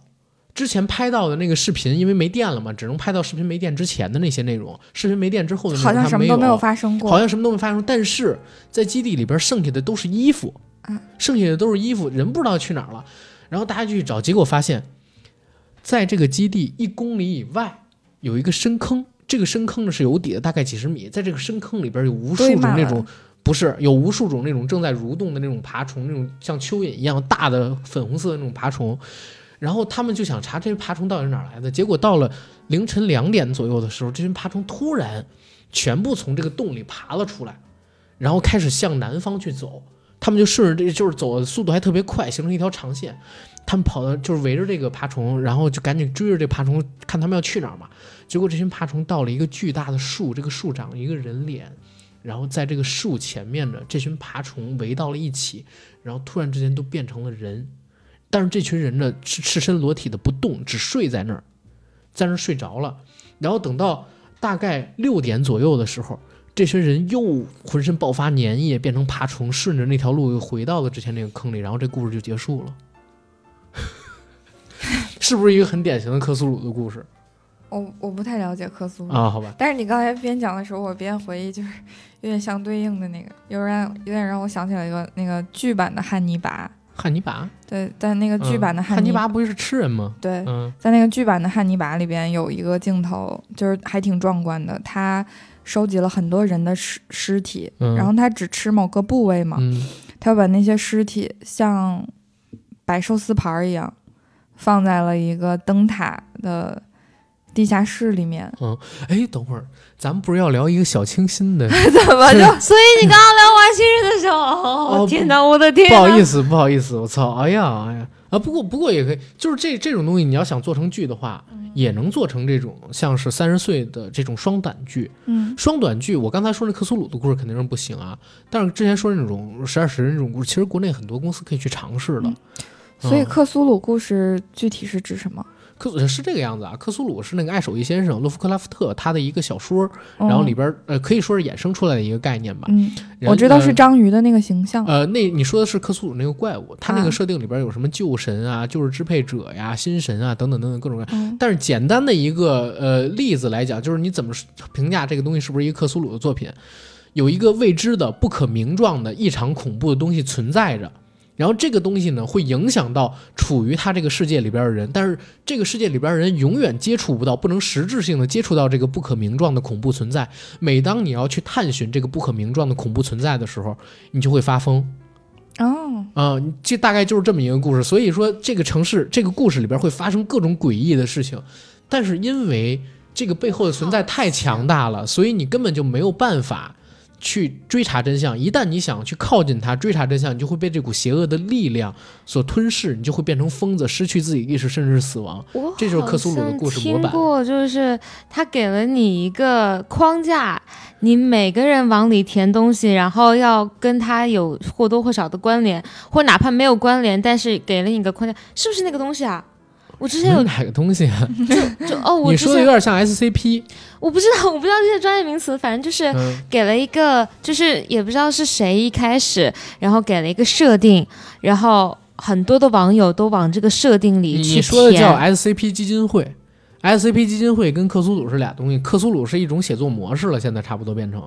之前拍到的那个视频，因为没电了嘛，只能拍到视频没电之前的那些内容。视频没电之后的好像什么都没有发生过，好像什么都没发生。但是在基地里边剩下的都是衣服，剩下的都是衣服，人不知道去哪儿了。然后大家就去找，结果发现，在这个基地一公里以外有一个深坑，这个深坑呢是有底的，大概几十米。在这个深坑里边有无数种那种。不是有无数种那种正在蠕动的那种爬虫，那种像蚯蚓一样大的粉红色的那种爬虫，然后他们就想查这些爬虫到底是哪来的。结果到了凌晨两点左右的时候，这群爬虫突然全部从这个洞里爬了出来，然后开始向南方去走。他们就顺着这，就是走的速度还特别快，形成一条长线。他们跑到就是围着这个爬虫，然后就赶紧追着这爬虫，看他们要去哪儿嘛。结果这群爬虫到了一个巨大的树，这个树长一个人脸。然后在这个树前面的这群爬虫围到了一起，然后突然之间都变成了人，但是这群人呢是赤身裸体的不动，只睡在那儿，在那儿睡着了。然后等到大概六点左右的时候，这群人又浑身爆发粘液，变成爬虫，顺着那条路又回到了之前那个坑里，然后这故事就结束了。是不是一个很典型的克苏鲁的故事？我我不太了解克苏鲁啊，好吧。但是你刚才边讲的时候，我边回忆，就是有点相对应的那个，有点有点让我想起来一个那个剧版的汉尼拔。汉尼拔？对，在那个剧版的汉尼拔不是吃人吗？对，在那个剧版的汉尼拔里边有一个镜头，就是还挺壮观的。他收集了很多人的尸尸体，然后他只吃某个部位嘛，他把那些尸体像摆寿司盘一样放在了一个灯塔的。地下室里面，嗯，哎，等会儿，咱们不是要聊一个小清新的？怎么就？所以你刚刚聊完新人的时候，天哪，我的天！不好意思，不好意思，我操，哎呀，哎呀，啊，不过不过也可以，就是这这种东西，你要想做成剧的话，也能做成这种像是三十岁的这种双短剧。嗯，双短剧，我刚才说那克苏鲁的故事肯定是不行啊，但是之前说那种十二时辰这种故事，其实国内很多公司可以去尝试的。所以克苏鲁故事具体是指什么？克是这个样子啊，克苏鲁是那个爱手艺先生洛夫克拉夫特他的一个小说，然后里边呃可以说是衍生出来的一个概念吧。嗯，我知道是章鱼的那个形象。呃，那你说的是克苏鲁那个怪物，他那个设定里边有什么旧神啊、旧日支配者呀、新神啊等等等等各种各样。但是简单的一个呃例子来讲，就是你怎么评价这个东西是不是一个克苏鲁的作品？有一个未知的、不可名状的、异常恐怖的东西存在着。然后这个东西呢，会影响到处于他这个世界里边的人，但是这个世界里边的人永远接触不到，不能实质性的接触到这个不可名状的恐怖存在。每当你要去探寻这个不可名状的恐怖存在的时候，你就会发疯。哦，啊，这大概就是这么一个故事。所以说，这个城市这个故事里边会发生各种诡异的事情，但是因为这个背后的存在太强大了，所以你根本就没有办法。去追查真相，一旦你想去靠近他，追查真相，你就会被这股邪恶的力量所吞噬，你就会变成疯子，失去自己意识，甚至是死亡。这就是克苏鲁的故事模板。听过，就是他给了你一个框架，你每个人往里填东西，然后要跟他有或多或少的关联，或哪怕没有关联，但是给了你一个框架，是不是那个东西啊？我之前有哪个东西啊？就就哦，你说的有点像 SCP。我不知道，我不知道这些专业名词，反正就是给了一个，就是也不知道是谁一开始，然后给了一个设定，然后很多的网友都往这个设定里去你说的叫 SCP 基金会，SCP 基金会跟克苏鲁是俩东西，克苏鲁是一种写作模式了，现在差不多变成，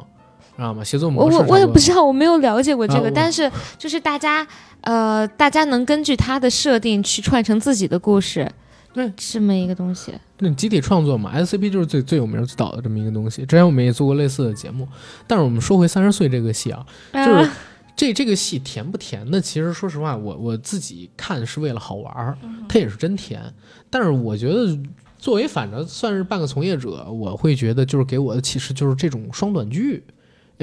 知道吗？写作模式。我我也不知道，我没有了解过这个，但是就是大家呃，大家能根据它的设定去串成自己的故事。对，这么一个东西，那集体创作嘛，SCP 就是最最有名、最早的这么一个东西。之前我们也做过类似的节目，但是我们说回三十岁这个戏啊，就是这这个戏甜不甜的？其实说实话，我我自己看是为了好玩儿，它也是真甜。但是我觉得，作为反正算是半个从业者，我会觉得就是给我的启示就是这种双短剧。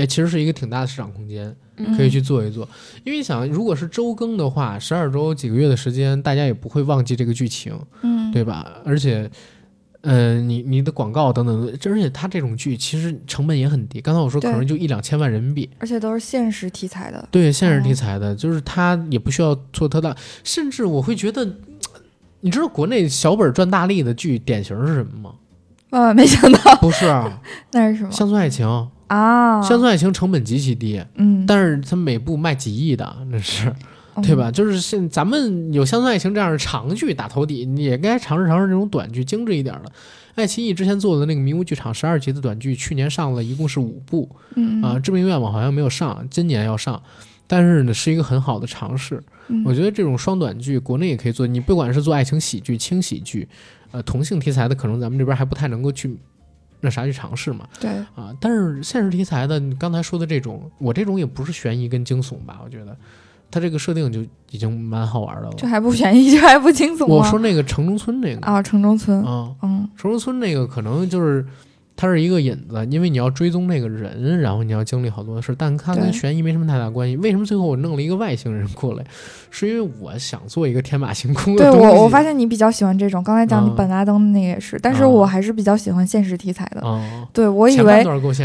哎，其实是一个挺大的市场空间，可以去做一做。因为你想，如果是周更的话，十二周几个月的时间，大家也不会忘记这个剧情，嗯，对吧？而且，嗯，你你的广告等等，而且它这种剧其实成本也很低。刚才我说可能就一两千万人民币，而且都是现实题材的。对，现实题材的，就是它也不需要做特大，甚至我会觉得，你知道国内小本赚大利的剧典型是什么吗？万万没想到，不是啊，那是什么？乡村爱情。啊，乡村爱情成本极其低，嗯，但是它每部卖几亿的，那是，对吧？就是现咱们有乡村爱情这样的长剧打头底，你也该尝试尝试这种短剧，精致一点的。爱奇艺之前做的那个迷雾剧场十二集的短剧，去年上了一共是五部，嗯啊，致命愿望好像没有上，今年要上，但是呢是一个很好的尝试。我觉得这种双短剧国内也可以做，你不管是做爱情喜剧、轻喜剧，呃，同性题材的，可能咱们这边还不太能够去。那啥去尝试嘛？对啊，但是现实题材的，你刚才说的这种，我这种也不是悬疑跟惊悚吧？我觉得，它这个设定就已经蛮好玩的了。这还不悬疑，这还不惊悚我说那个城中村那个啊，城中村啊，嗯，城中村那个可能就是。它是一个引子，因为你要追踪那个人，然后你要经历好多的事，但它跟悬疑没什么太大关系。为什么最后我弄了一个外星人过来？是因为我想做一个天马行空的对我，我发现你比较喜欢这种。刚才讲你本拉登的那个也是，但是我还是比较喜欢现实题材的。对，我以为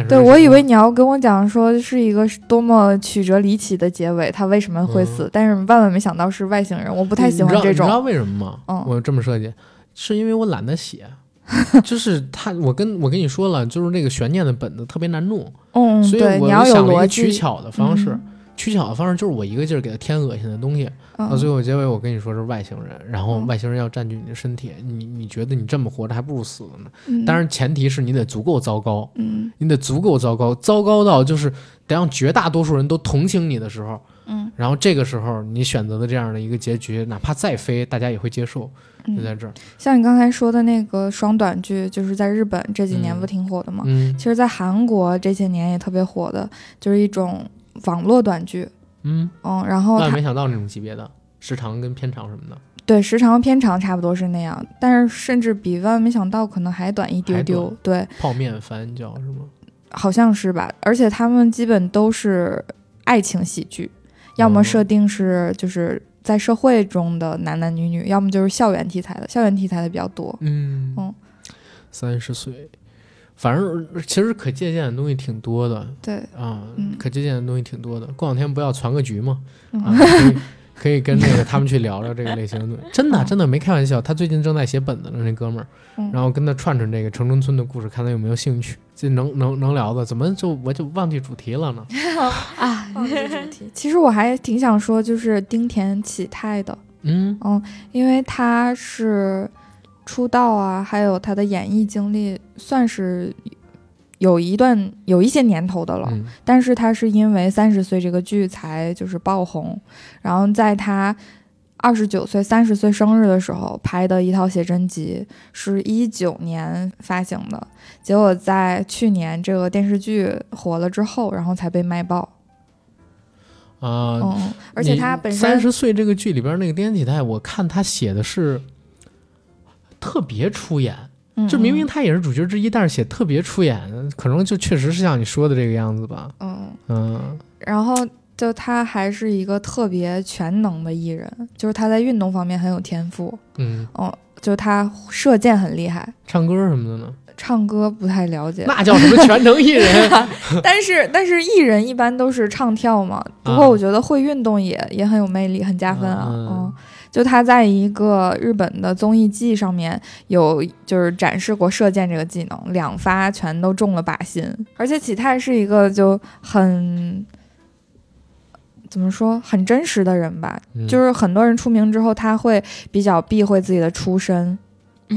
对，我以为你要跟我讲说是一个多么曲折离奇的结尾，他为什么会死？但是万万没想到是外星人，我不太喜欢这种。你知道为什么吗？嗯，我这么设计，是因为我懒得写。就是他，我跟我跟你说了，就是那个悬念的本子特别难弄，嗯，所以我想了一个取巧的方式，取巧的方式就是我一个劲儿给他添恶心的东西，到最后结尾我跟你说是外星人，然后外星人要占据你的身体，你你觉得你这么活着还不如死了呢？当然前提是你得足够糟糕，嗯，你得足够糟糕，糟糕到就是得让绝大多数人都同情你的时候，嗯，然后这个时候你选择的这样的一个结局，哪怕再飞，大家也会接受。就在这儿，像你刚才说的那个双短剧，就是在日本这几年不挺火的吗？嗯，其实，在韩国这些年也特别火的，就是一种网络短剧。嗯嗯，然后万没想到那种级别的时长跟片长什么的，对，时长片长差不多是那样，但是甚至比万万没想到可能还短一丢丢。对，泡面番叫是吗？好像是吧，而且他们基本都是爱情喜剧，要么设定是就是。在社会中的男男女女，要么就是校园题材的，校园题材的比较多。嗯嗯，三十岁，反正其实可借鉴的东西挺多的。对啊，嗯，可借鉴的东西挺多的。过两天不要传个局嘛？啊，可以跟那个他们去聊聊这个类型的。真的真的没开玩笑，他最近正在写本子呢，那哥们儿。然后跟他串串这个城中村的故事，看他有没有兴趣。这能能能聊的，怎么就我就忘记主题了呢？啊，忘记 主题。其实我还挺想说，就是丁田启泰的，嗯嗯，因为他是出道啊，还有他的演艺经历，算是有一段有一些年头的了。但是他是因为三十岁这个剧才就是爆红，然后在他。二十九岁、三十岁生日的时候拍的一套写真集，是一九年发行的。结果在去年这个电视剧火了之后，然后才被卖爆。啊，嗯，而且他本身三十岁这个剧里边那个丁启泰，我看他写的是特别出演，就明明他也是主角之一，但是写特别出演，可能就确实是像你说的这个样子吧。嗯嗯，然后就他还是一个特别全能的艺人，就是他在运动方面很有天赋。嗯哦，就他射箭很厉害，唱歌什么的呢？唱歌不太了解，那叫什么全能艺人？但是但是艺人一般都是唱跳嘛。不过我觉得会运动也也很有魅力，很加分啊。嗯。就他在一个日本的综艺季上面有就是展示过射箭这个技能，两发全都中了靶心，而且启泰是一个就很怎么说很真实的人吧，就是很多人出名之后他会比较避讳自己的出身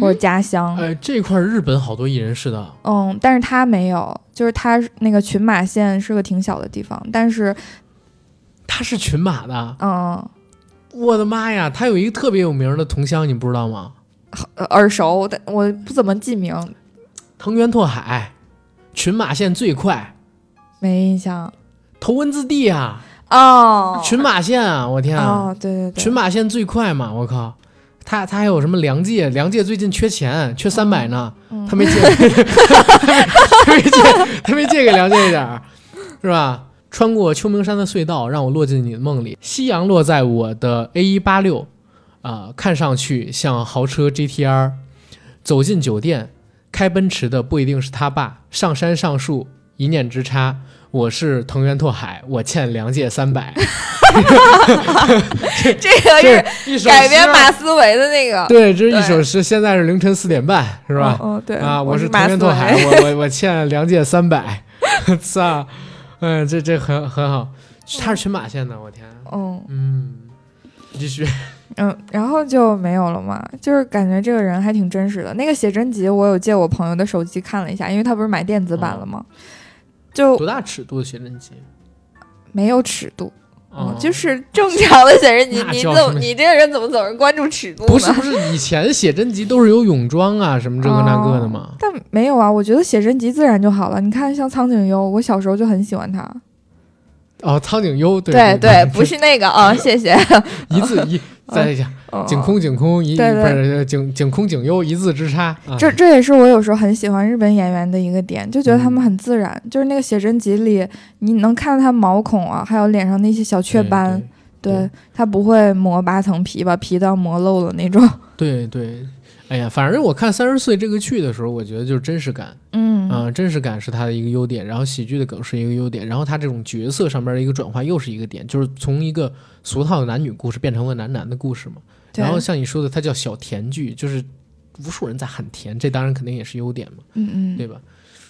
或者家乡。哎，这块日本好多艺人是的，嗯，但是他没有，就是他那个群马县是个挺小的地方，但是他是群马的，嗯。我的妈呀，他有一个特别有名的同乡，你不知道吗？耳熟，但我不怎么记名。藤原拓海，群马县最快，没印象。头文字 D 啊，哦，群马县啊，我天啊，哦对对对，群马县最快嘛，我靠，他他还有什么梁界？梁界最近缺钱，缺三百呢，他没借，他没借，他没借给梁界一点儿，是吧？穿过秋名山的隧道，让我落进你的梦里。夕阳落在我的 A 一八六，啊，看上去像豪车 GTR。走进酒店，开奔驰的不一定是他爸。上山上树，一念之差。我是藤原拓海，我欠梁界三百。这个是改编马思唯的那个。对，这是一首诗。现在是凌晨四点半，是吧？哦，对。啊，我是藤原拓海，我我我欠梁界三百。操！嗯，这这很很好，他是群马县的，我天，嗯嗯，继续，嗯，然后就没有了嘛，就是感觉这个人还挺真实的。那个写真集我有借我朋友的手机看了一下，因为他不是买电子版了吗？就多大尺度的写真集？没有尺度。哦，就是正常的写真集，你怎么你这个人怎么总是关注尺度？不是不是，以前写真集都是有泳装啊什么这个那个的嘛。但没有啊，我觉得写真集自然就好了。你看像苍井优，我小时候就很喜欢他。哦，苍井优，对对对，不是那个啊，谢谢。一字一，再一下，井空井空一，不是井井空井优一字之差。这这也是我有时候很喜欢日本演员的一个点，就觉得他们很自然。就是那个写真集里，你能看到他毛孔啊，还有脸上那些小雀斑，对他不会磨八层皮，把皮都要磨漏了那种。对 对。哎呀，反正我看《三十岁》这个剧的时候，我觉得就是真实感，嗯啊，真实感是它的一个优点，然后喜剧的梗是一个优点，然后它这种角色上边的一个转化又是一个点，就是从一个俗套的男女故事变成了男男的故事嘛。然后像你说的，它叫小甜剧，就是无数人在喊甜，这当然肯定也是优点嘛，嗯嗯，对吧？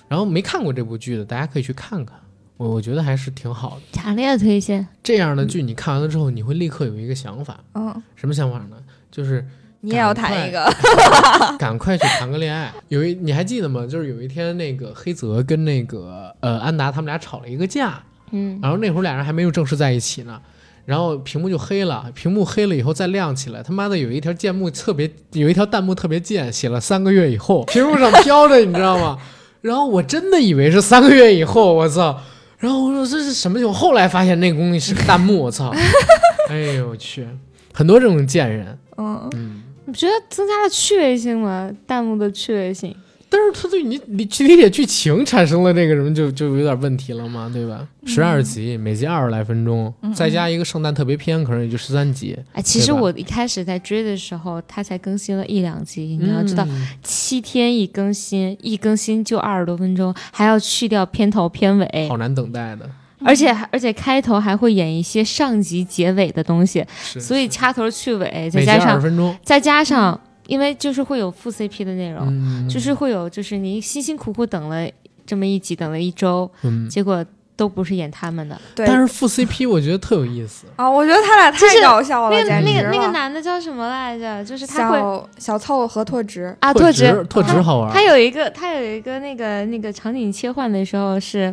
然后没看过这部剧的，大家可以去看看，我我觉得还是挺好的，强烈推荐。这样的剧你看完了之后，你会立刻有一个想法，嗯，什么想法呢？就是。你也要谈一个，赶快去谈个恋爱。有一你还记得吗？就是有一天那个黑泽跟那个呃安达他们俩吵了一个架，嗯，然后那会儿俩人还没有正式在一起呢，然后屏幕就黑了，屏幕黑了以后再亮起来，他妈的有一条弹幕特别有一条弹幕特别贱，写了三个月以后，屏幕上飘着，你知道吗？然后我真的以为是三个月以后，我操！然后我说这是什么情况？后来发现那个东西是个弹幕，我操！哎呦我去，很多这种贱人，嗯嗯。我觉得增加了趣味性吗，弹幕的趣味性。但是他对你理去理解剧情产生了这个什么，就就有点问题了嘛，对吧？十二集，每集二十来分钟，再加一个圣诞特别篇，可能也就十三集。哎，其实我一开始在追的时候，它才更新了一两集。你要知道，七天一更新，一更新就二十多分钟，还要去掉片头片尾，好难等待的。而且而且开头还会演一些上集结尾的东西，所以掐头去尾，再加上再加上，因为就是会有副 CP 的内容，就是会有就是你辛辛苦苦等了这么一集，等了一周，结果都不是演他们的。对，但是副 CP 我觉得特有意思啊，我觉得他俩太搞笑了，那个那个那个男的叫什么来着？就是他会小凑和拓殖啊，拓殖拓殖好玩。他有一个他有一个那个那个场景切换的时候是。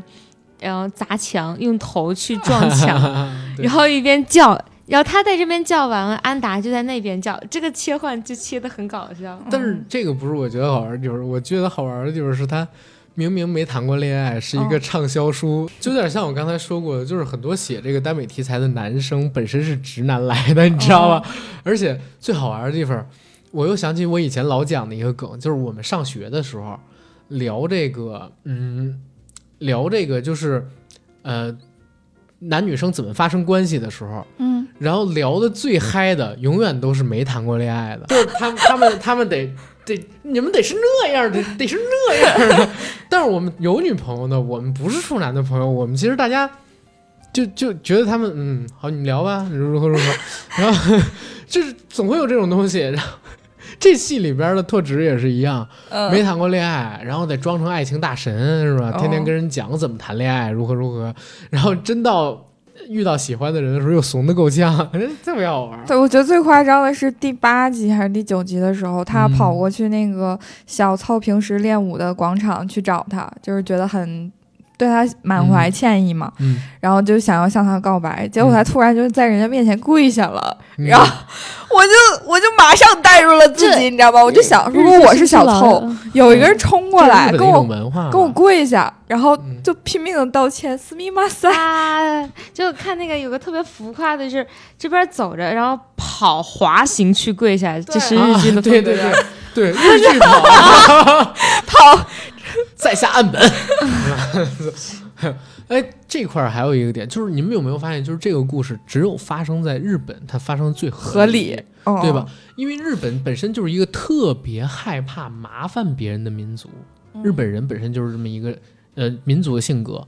然后砸墙，用头去撞墙，然后一边叫，然后他在这边叫完了，安达就在那边叫，这个切换就切的很搞笑。但是这个不是我觉得好玩，就是我觉得好玩的就是他明明没谈过恋爱，是一个畅销书，就有点像我刚才说过的，就是很多写这个耽美题材的男生本身是直男来的，你知道吧？而且最好玩的地方。我又想起我以前老讲的一个梗，就是我们上学的时候聊这个，嗯，聊这个就是，呃，男女生怎么发生关系的时候，嗯，然后聊的最嗨的永远都是没谈过恋爱的，就是他们他们他们得得你们得是那样的，得是那样的。但是我们有女朋友的，我们不是处男的朋友，我们其实大家就就觉得他们嗯好，你聊吧，如何如何，然后 就是总会有这种东西，然后。这戏里边的特质也是一样，没谈过恋爱，然后得装成爱情大神是吧？天天跟人讲怎么谈恋爱，如何如何，然后真到遇到喜欢的人的时候又怂的够呛，特别好玩。对，我觉得最夸张的是第八集还是第九集的时候，他跑过去那个小凑平时练舞的广场去找他，就是觉得很。对他满怀歉意嘛，然后就想要向他告白，结果他突然就在人家面前跪下了，然后我就我就马上带入了自己，你知道吧？我就想，如果我是小偷，有一个人冲过来跟我跟我跪下，然后就拼命的道歉，斯密马塞，就看那个有个特别浮夸的是这边走着，然后跑滑行去跪下，这是日剧的对对对对日剧跑。跑。在下岸本，哎，这块儿还有一个点，就是你们有没有发现，就是这个故事只有发生在日本，它发生最合理，对吧？因为日本本身就是一个特别害怕麻烦别人的民族，日本人本身就是这么一个呃民族的性格，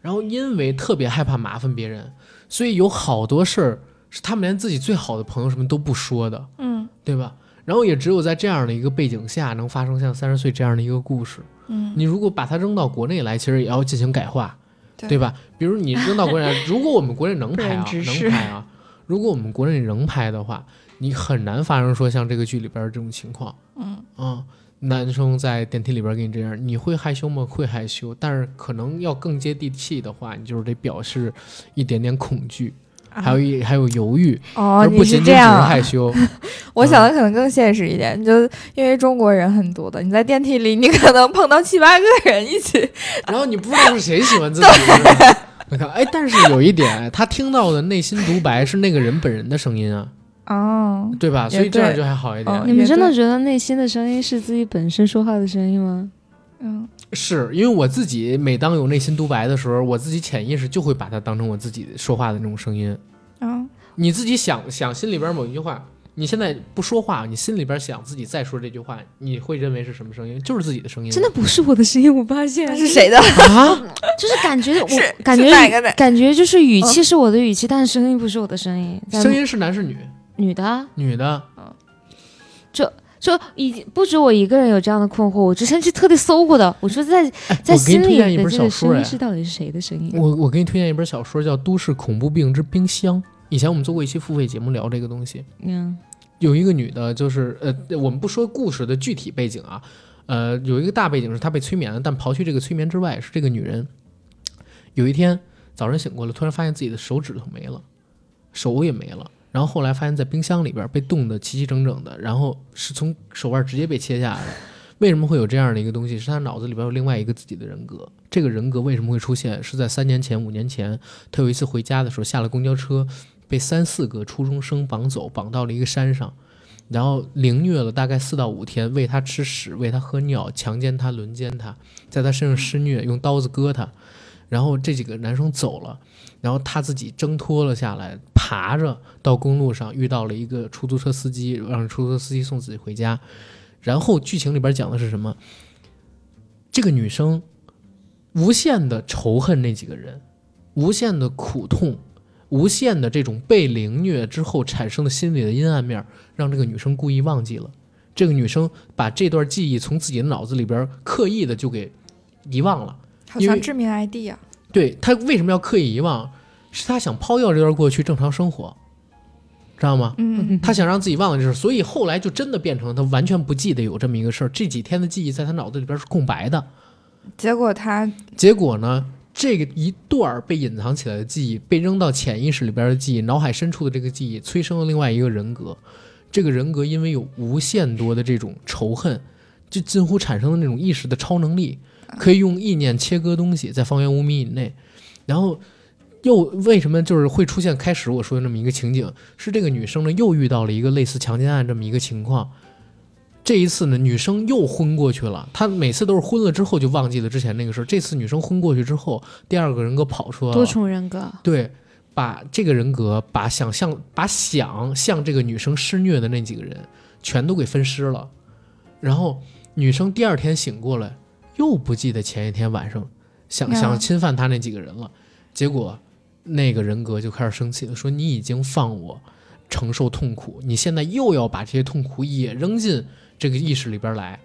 然后因为特别害怕麻烦别人，所以有好多事儿是他们连自己最好的朋友什么都不说的，嗯，对吧？然后也只有在这样的一个背景下，能发生像三十岁这样的一个故事。嗯，你如果把它扔到国内来，其实也要进行改化，对吧？比如你扔到国内来，如果我们国内能拍啊，能拍啊，如果我们国内能拍的话，你很难发生说像这个剧里边这种情况。嗯啊，男生在电梯里边给你这样，你会害羞吗？会害羞，但是可能要更接地气的话，你就是得表示一点点恐惧。还有一还有犹豫哦，你是这样害羞。我想的可能更现实一点，就因为中国人很多的，你在电梯里，你可能碰到七八个人一起，然后你不知道是谁喜欢自己。你看，哎，但是有一点，他听到的内心独白是那个人本人的声音啊，哦，对吧？所以这样就还好一点。你们真的觉得内心的声音是自己本身说话的声音吗？嗯，是因为我自己每当有内心独白的时候，我自己潜意识就会把它当成我自己说话的那种声音。啊，你自己想想心里边某一句话，你现在不说话，你心里边想自己再说这句话，你会认为是什么声音？就是自己的声音。真的不是我的声音，我发现是谁的啊？就是感觉我感觉感觉就是语气是我的语气，但是声音不是我的声音。声音是男是女？女的，女的。嗯，就。就已不止我一个人有这样的困惑，我之前去特地搜过的。我说在在心里的这个声音是到底是谁的声音？我我给你推荐一本小说，叫《都市恐怖病之冰箱》。以前我们做过一期付费节目聊这个东西。嗯，有一个女的，就是呃，我们不说故事的具体背景啊，呃，有一个大背景是她被催眠了，但刨去这个催眠之外，是这个女人有一天早上醒过来，突然发现自己的手指头没了，手也没了。然后后来发现，在冰箱里边被冻得齐齐整整的，然后是从手腕直接被切下来的。为什么会有这样的一个东西？是他脑子里边有另外一个自己的人格。这个人格为什么会出现？是在三年前、五年前，他有一次回家的时候，下了公交车，被三四个初中生绑走，绑到了一个山上，然后凌虐了大概四到五天，喂他吃屎，喂他喝尿，强奸他，轮奸他，在他身上施虐，用刀子割他。然后这几个男生走了。然后他自己挣脱了下来，爬着到公路上遇到了一个出租车司机，让出租车司机送自己回家。然后剧情里边讲的是什么？这个女生无限的仇恨那几个人，无限的苦痛，无限的这种被凌虐之后产生的心理的阴暗面，让这个女生故意忘记了。这个女生把这段记忆从自己的脑子里边刻意的就给遗忘了，好像致命 ID 啊。对他为什么要刻意遗忘？是他想抛掉这段过去，正常生活，知道吗？嗯，他想让自己忘了这事，所以后来就真的变成了他完全不记得有这么一个事儿。这几天的记忆在他脑子里边是空白的。结果他，结果呢？这个一段被隐藏起来的记忆，被扔到潜意识里边的记忆，脑海深处的这个记忆，催生了另外一个人格。这个人格因为有无限多的这种仇恨，就近乎产生了那种意识的超能力。可以用意念切割东西，在方圆五米以内，然后又为什么就是会出现开始我说的那么一个情景？是这个女生呢又遇到了一个类似强奸案这么一个情况，这一次呢，女生又昏过去了。她每次都是昏了之后就忘记了之前那个事儿。这次女生昏过去之后，第二个人格跑出来了。多重人格。对，把这个人格把想象把想向这个女生施虐的那几个人全都给分尸了。然后女生第二天醒过来，又不记得前一天晚上想想侵犯他那几个人了。结果那个人格就开始生气了，说：“你已经放我承受痛苦，你现在又要把这些痛苦也扔进。”这个意识里边来，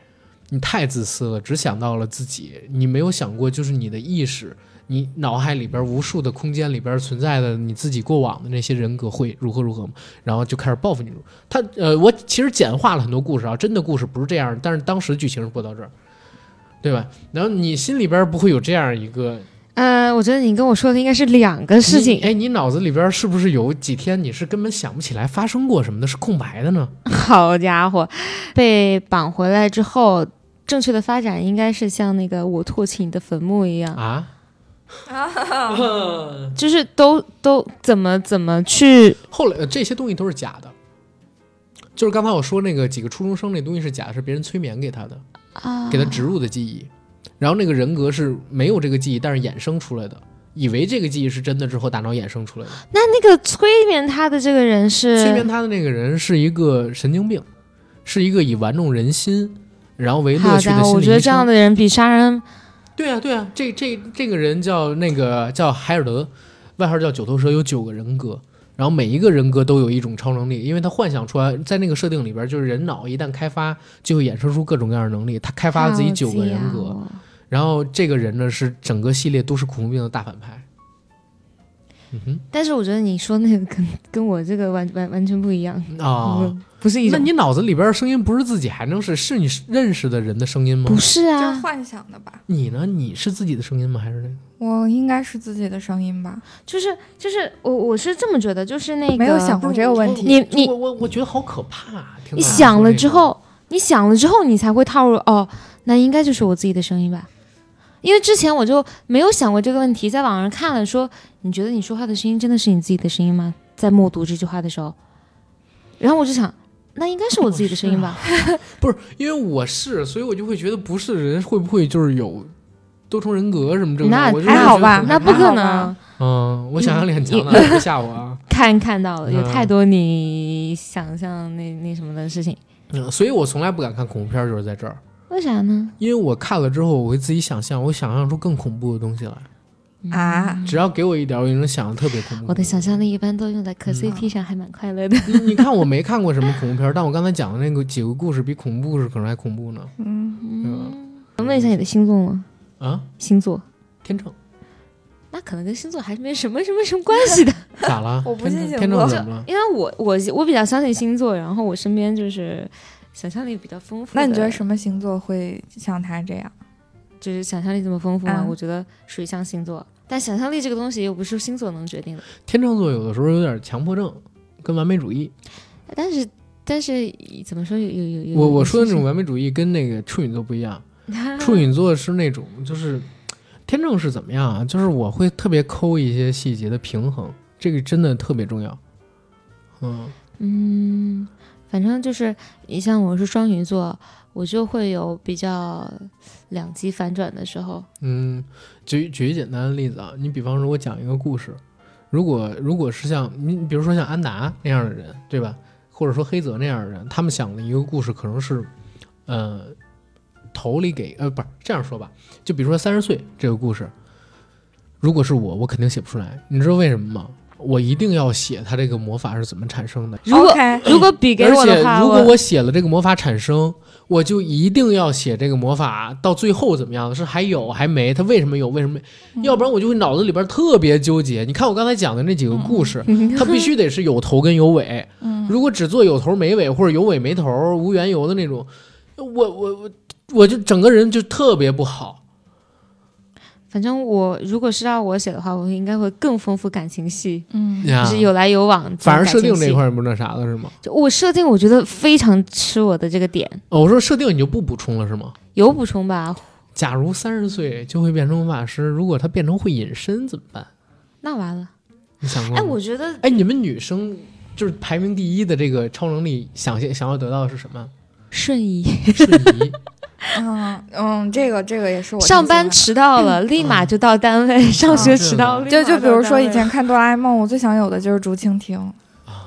你太自私了，只想到了自己，你没有想过，就是你的意识，你脑海里边无数的空间里边存在的你自己过往的那些人格会如何如何吗？然后就开始报复你。他呃，我其实简化了很多故事啊，真的故事不是这样，但是当时剧情是播到这儿，对吧？然后你心里边不会有这样一个。呃，我觉得你跟我说的应该是两个事情。哎，你脑子里边是不是有几天你是根本想不起来发生过什么的，是空白的呢？好家伙，被绑回来之后，正确的发展应该是像那个我唾弃你的坟墓一样啊啊，就是都都怎么怎么去？后来这些东西都是假的，就是刚才我说那个几个初中生那东西是假的，是别人催眠给他的啊，给他植入的记忆。然后那个人格是没有这个记忆，但是衍生出来的，以为这个记忆是真的之后，大脑衍生出来的。那那个催眠他的这个人是？催眠他的那个人是一个神经病，是一个以玩弄人心，然后为乐趣的心理我觉得这样的人比杀人。对啊，对啊，这这这个人叫那个叫海尔德，外号叫九头蛇，有九个人格，然后每一个人格都有一种超能力，因为他幻想出来，在那个设定里边，就是人脑一旦开发，就会衍生出各种各样的能力。他开发了自己九个人格。然后这个人呢是整个系列都市恐怖病的大反派，嗯哼。但是我觉得你说那个跟跟我这个完完完全不一样啊，不是一那你脑子里边的声音不是自己还能是是你认识的人的声音吗？不是啊，就是幻想的吧？你呢？你是自己的声音吗？还是那个？我应该是自己的声音吧？就是就是我我是这么觉得，就是那个没有想过这个问题。你你我我我觉得好可怕。你想了之后，你想了之后，你才会套入哦，那应该就是我自己的声音吧？因为之前我就没有想过这个问题，在网上看了，说你觉得你说话的声音真的是你自己的声音吗？在默读这句话的时候，然后我就想，那应该是我自己的声音吧？不是，因为我是，所以我就会觉得不是人会不会就是有多重人格什么这那还好吧？那不可能。嗯，我想象力很强的，别吓我啊！看看到了，有太多你想象那那什么的事情。嗯，所以我从来不敢看恐怖片，就是在这儿。为啥呢？因为我看了之后，我会自己想象，我想象出更恐怖的东西来啊！只要给我一点，我就能想的特别恐怖。我的想象力一般都用在磕 CP 上，还蛮快乐的。你看，我没看过什么恐怖片，但我刚才讲的那个几个故事，比恐怖故事可能还恐怖呢。嗯嗯。能问一下你的星座吗？啊，星座天秤。那可能跟星座还是没什么什么什么关系的。咋了？我不信星座。怎么了？因为我我我比较相信星座，然后我身边就是。想象力比较丰富，那你觉得什么星座会像他这样？就是想象力这么丰富吗？我觉得水象星座，但想象力这个东西又不是星座能决定的。天秤座有的时候有点强迫症，跟完美主义。但是但是怎么说有有有？我我说的那种完美主义跟那个处女座不一样。处女座是那种就是天秤是怎么样啊？就是我会特别抠一些细节的平衡，这个真的特别重要。嗯嗯。反正就是你像我是双鱼座，我就会有比较两极反转的时候。嗯，举举一简单的例子啊，你比方说我讲一个故事，如果如果是像你，比如说像安达那样的人，对吧？或者说黑泽那样的人，他们想的一个故事可能是，呃，头里给呃不是这样说吧？就比如说三十岁这个故事，如果是我，我肯定写不出来。你知道为什么吗？我一定要写他这个魔法是怎么产生的。如果如果笔给我的话，如果我写了这个魔法产生，我就一定要写这个魔法到最后怎么样？是还有还没？他为什么有？为什么？要不然我就会脑子里边特别纠结。你看我刚才讲的那几个故事，它必须得是有头跟有尾。如果只做有头没尾，或者有尾没头、无缘由的那种，我我我我就整个人就特别不好。反正我如果是让我写的话，我应该会更丰富感情戏，嗯，就是有来有往。反而设定这一块不那啥了是吗？就我设定，我觉得非常吃我的这个点。哦，我说设定你就不补充了是吗？有补充吧。假如三十岁就会变成魔法师，如果他变成会隐身怎么办？那完了。你想过？哎，我觉得，哎，你们女生就是排名第一的这个超能力，想想要得到的是什么？瞬移，瞬移。嗯 嗯，这个这个也是我上班迟到了，立马就到单位；上学迟到了，就就比如说以前 看哆啦 A 梦，我最想有的就是竹蜻蜓。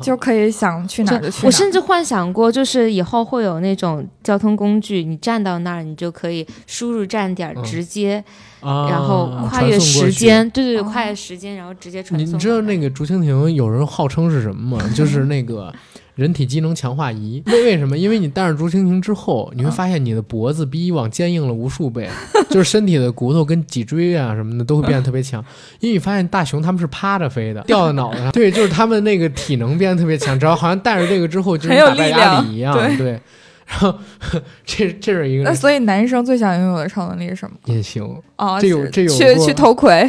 就可以想去哪就去哪。我甚至幻想过，就是以后会有那种交通工具，你站到那儿，你就可以输入站点，直接，然后跨越时间，对对对，跨越时间，然后直接传送。你知道那个竹蜻蜓有人号称是什么吗？就是那个。人体机能强化仪，为为什么？因为你戴上竹蜻蜓之后，你会发现你的脖子比以往坚硬了无数倍，就是身体的骨头跟脊椎啊什么的都会变得特别强。因为你发现大熊他们是趴着飞的，掉在脑袋上，对，就是他们那个体能变得特别强。只要好像戴着这个之后，就是打败压力一样，对。然后 这这是一个，那所以男生最想拥有的超能力是什么？隐形哦，这有这有去去偷窥。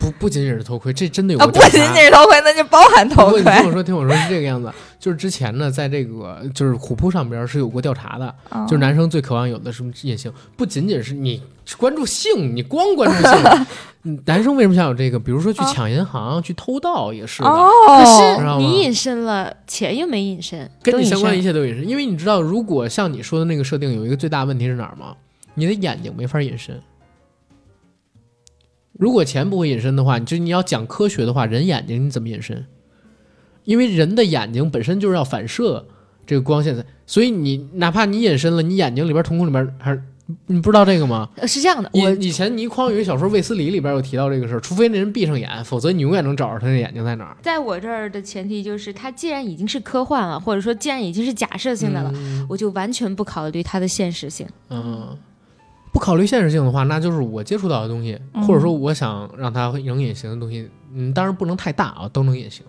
不不仅仅是头盔，这真的有。不仅仅是头盔，那就包含偷窥。你听我说，听我说是这个样子，就是之前呢，在这个就是虎扑上边是有过调查的，就是男生最渴望有的什么隐性，不仅仅是你关注性，你光关注性，男生为什么想有这个？比如说去抢银行、去偷盗也是的。可是你隐身了，钱又没隐身，跟你相关一切都隐身。因为你知道，如果像你说的那个设定，有一个最大问题是哪儿吗？你的眼睛没法隐身。如果钱不会隐身的话，你就你要讲科学的话，人眼睛你怎么隐身？因为人的眼睛本身就是要反射这个光线的，所以你哪怕你隐身了，你眼睛里边瞳孔里边还是你不知道这个吗？是这样的，我以前倪匡有一小说《卫斯理》里边有提到这个事儿，除非那人闭上眼，否则你永远能找着他的眼睛在哪儿。在我这儿的前提就是，他既然已经是科幻了，或者说既然已经是假设性的了，我就完全不考虑它的现实性。嗯。不考虑现实性的话，那就是我接触到的东西，或者说我想让它能隐形的东西，嗯，当然不能太大啊，都能隐形。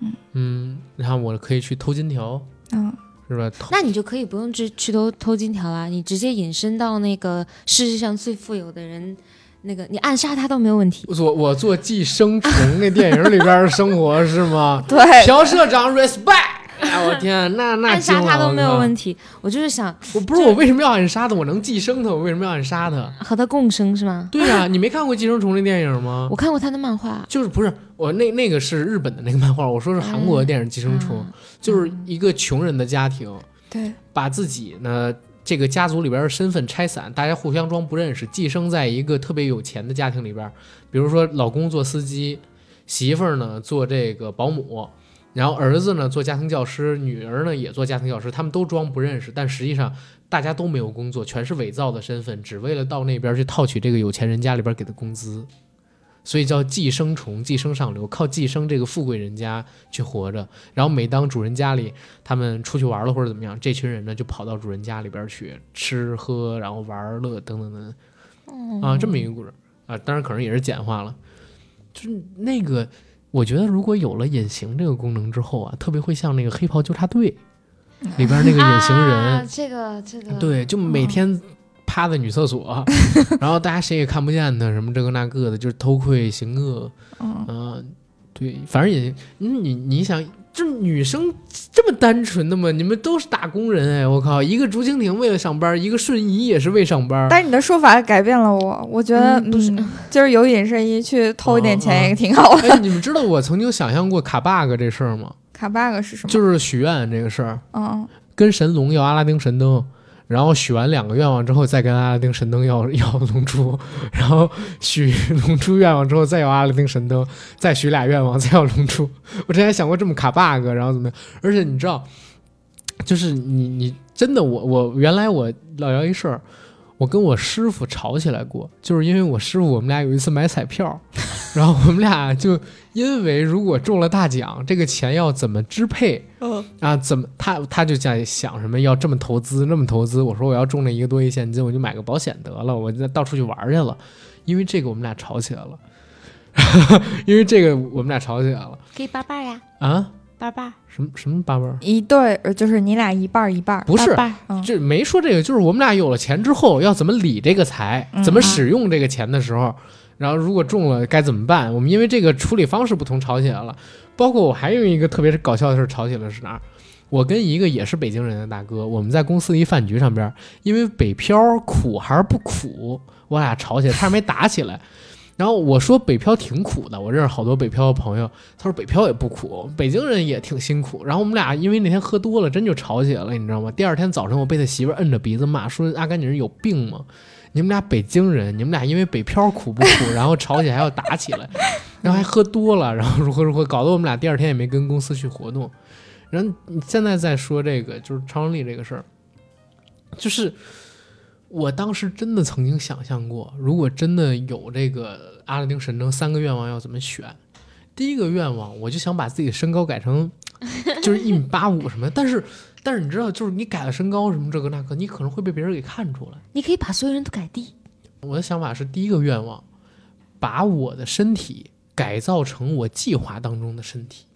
嗯嗯，然后我可以去偷金条，嗯，是吧？那你就可以不用去去偷偷金条啦，你直接隐身到那个世界上最富有的人，那个你暗杀他都没有问题。我我做寄生虫那电影里边生活是吗？对，朴社长，respect。哎，我天，那那暗杀他都没有问题。我就是想，我不是我为什么要暗杀他？我能寄生他，我为什么要暗杀他？和他共生是吗？对呀，你没看过《寄生虫》那电影吗？我看过他的漫画，就是不是我那那个是日本的那个漫画，我说是韩国的电影《寄生虫》，就是一个穷人的家庭，对，把自己呢这个家族里边的身份拆散，大家互相装不认识，寄生在一个特别有钱的家庭里边，比如说老公做司机，媳妇儿呢做这个保姆。然后儿子呢做家庭教师，女儿呢也做家庭教师，他们都装不认识，但实际上大家都没有工作，全是伪造的身份，只为了到那边去套取这个有钱人家里边给的工资，所以叫寄生虫，寄生上流，靠寄生这个富贵人家去活着。然后每当主人家里他们出去玩了或者怎么样，这群人呢就跑到主人家里边去吃喝，然后玩乐等等等，啊，这么一个故事啊，当然可能也是简化了，就是那个。我觉得如果有了隐形这个功能之后啊，特别会像那个黑袍纠察队里边那个隐形人，这个这个对，就每天趴在女厕所，然后大家谁也看不见他，什么这个那个的，就是偷窥行恶，嗯，对，反正也，你你想。这女生这么单纯的吗？你们都是打工人哎！我靠，一个竹蜻蜓为了上班，一个瞬移也是为上班。但是你的说法改变了我，我觉得不是，就是有隐身衣去偷一点钱也挺好的。哎，你们知道我曾经想象过卡 bug 这事儿吗？卡 bug 是什么？就是许愿这个事儿。嗯，跟神龙要阿拉丁神灯。然后许完两个愿望之后，再跟阿拉丁神灯要要龙珠，然后许龙珠愿望之后，再要阿拉丁神灯，再许俩愿望，再要龙珠。我之前想过这么卡 bug，然后怎么样？而且你知道，就是你你真的我我原来我老聊一事儿。我跟我师傅吵起来过，就是因为我师傅，我们俩有一次买彩票，然后我们俩就因为如果中了大奖，这个钱要怎么支配？嗯啊，怎么他他就在想什么要这么投资那么投资？我说我要中了一个多亿现金，我就买个保险得了，我就到处去玩去了。因为这个我们俩吵起来了，因为这个我们俩吵起来了。可以八八呀？啊？八八什么什么八八？一对，就是你俩一半一半。不是，就没说这个，就是我们俩有了钱之后要怎么理这个财，怎么使用这个钱的时候，然后如果中了该怎么办？我们因为这个处理方式不同吵起来了。包括我还有一个特别是搞笑的事吵起来是哪儿？我跟一个也是北京人的大哥，我们在公司的一饭局上边，因为北漂苦还是不苦，我俩吵起来，差点没打起来。然后我说北漂挺苦的，我认识好多北漂的朋友，他说北漂也不苦，北京人也挺辛苦。然后我们俩因为那天喝多了，真就吵起来了，你知道吗？第二天早晨我被他媳妇摁着鼻子骂，说阿甘你是有病吗？你们俩北京人，你们俩因为北漂苦不苦？然后吵起来还要打起来，然后还喝多了，然后如何如何，搞得我们俩第二天也没跟公司去活动。然后你现在再说这个就是超能力这个事儿，就是我当时真的曾经想象过，如果真的有这个阿拉丁神灯，三个愿望要怎么选？第一个愿望，我就想把自己身高改成 就是一米八五什么，但是但是你知道，就是你改了身高什么这个那个，你可能会被别人给看出来。你可以把所有人都改低。我的想法是，第一个愿望，把我的身体改造成我计划当中的身体。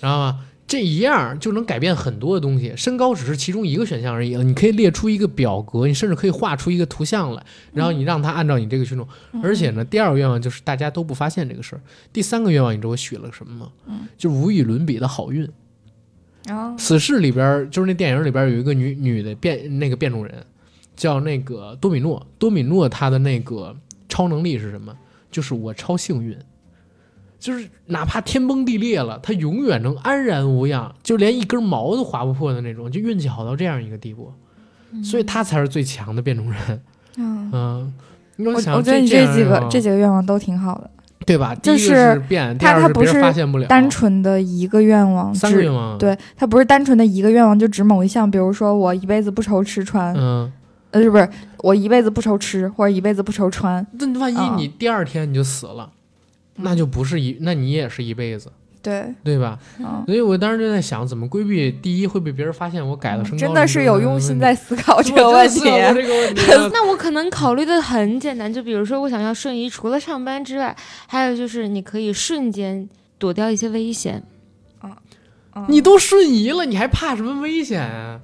知道吗？这一样就能改变很多的东西。身高只是其中一个选项而已了。你可以列出一个表格，你甚至可以画出一个图像来，然后你让他按照你这个去弄。而且呢，第二个愿望就是大家都不发现这个事儿。第三个愿望，你知道我许了什么吗？嗯，就无与伦比的好运。死侍里边就是那电影里边有一个女女的变那个变种人，叫那个多米诺。多米诺他的那个超能力是什么？就是我超幸运。就是哪怕天崩地裂了，他永远能安然无恙，就连一根毛都划不破的那种，就运气好到这样一个地步，所以他才是最强的变种人。嗯，我我觉得你这几个这几个愿望都挺好的，对吧？就是变，他他不是单纯的一个愿望，三个愿望，对他不是单纯的一个愿望，就指某一项，比如说我一辈子不愁吃穿，嗯，呃，是不是我一辈子不愁吃，或者一辈子不愁穿？那万一你第二天你就死了？那就不是一，那你也是一辈子，对对吧？所以我当时就在想，怎么规避？第一会被别人发现我改了身高，真的是有用心在思考这个问题。那我可能考虑的很简单，就比如说我想要瞬移，除了上班之外，还有就是你可以瞬间躲掉一些危险。啊，你都瞬移了，你还怕什么危险啊？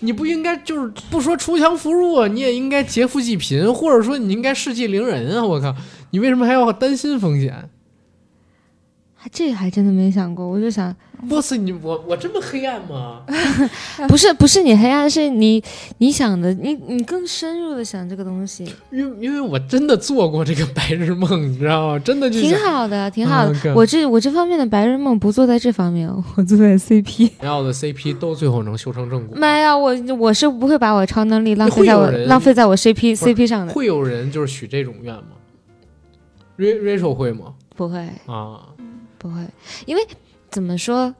你不应该就是不说锄强扶弱，你也应该劫富济贫，或者说你应该世纪凌人啊！我靠，你为什么还要担心风险？这还真的没想过，我就想，波斯，你我我这么黑暗吗？不是不是你黑暗，是你你想的，你你更深入的想这个东西。因因为我真的做过这个白日梦，你知道吗？真的就挺好的，挺好的。我这我这方面的白日梦不做在这方面，我做在 CP。然后的 CP 都最后能修成正果。没有，我我是不会把我超能力浪费在我浪费在我 CP CP 上的。会有人就是许这种愿吗？Rachel 会吗？不会啊。不会，因为怎么说，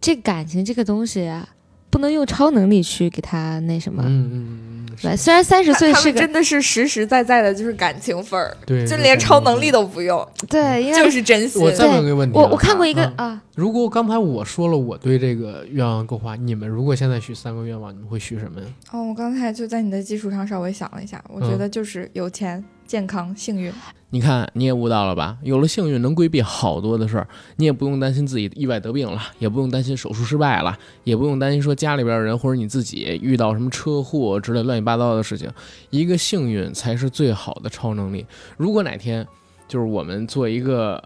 这感情这个东西啊，不能用超能力去给他那什么。嗯嗯嗯。对，虽然三十岁是真的是实实在在的，就是感情分儿，对，就连超能力都不用。对，因为就是真心。我再问个问题，我我看过一个啊。如果刚才我说了我对这个愿望够花，你们如果现在许三个愿望，你们会许什么呀？哦，我刚才就在你的基础上稍微想了一下，我觉得就是有钱。健康、幸运，你看你也悟到了吧？有了幸运，能规避好多的事儿，你也不用担心自己意外得病了，也不用担心手术失败了，也不用担心说家里边的人或者你自己遇到什么车祸之类乱七八糟的事情。一个幸运才是最好的超能力。如果哪天就是我们做一个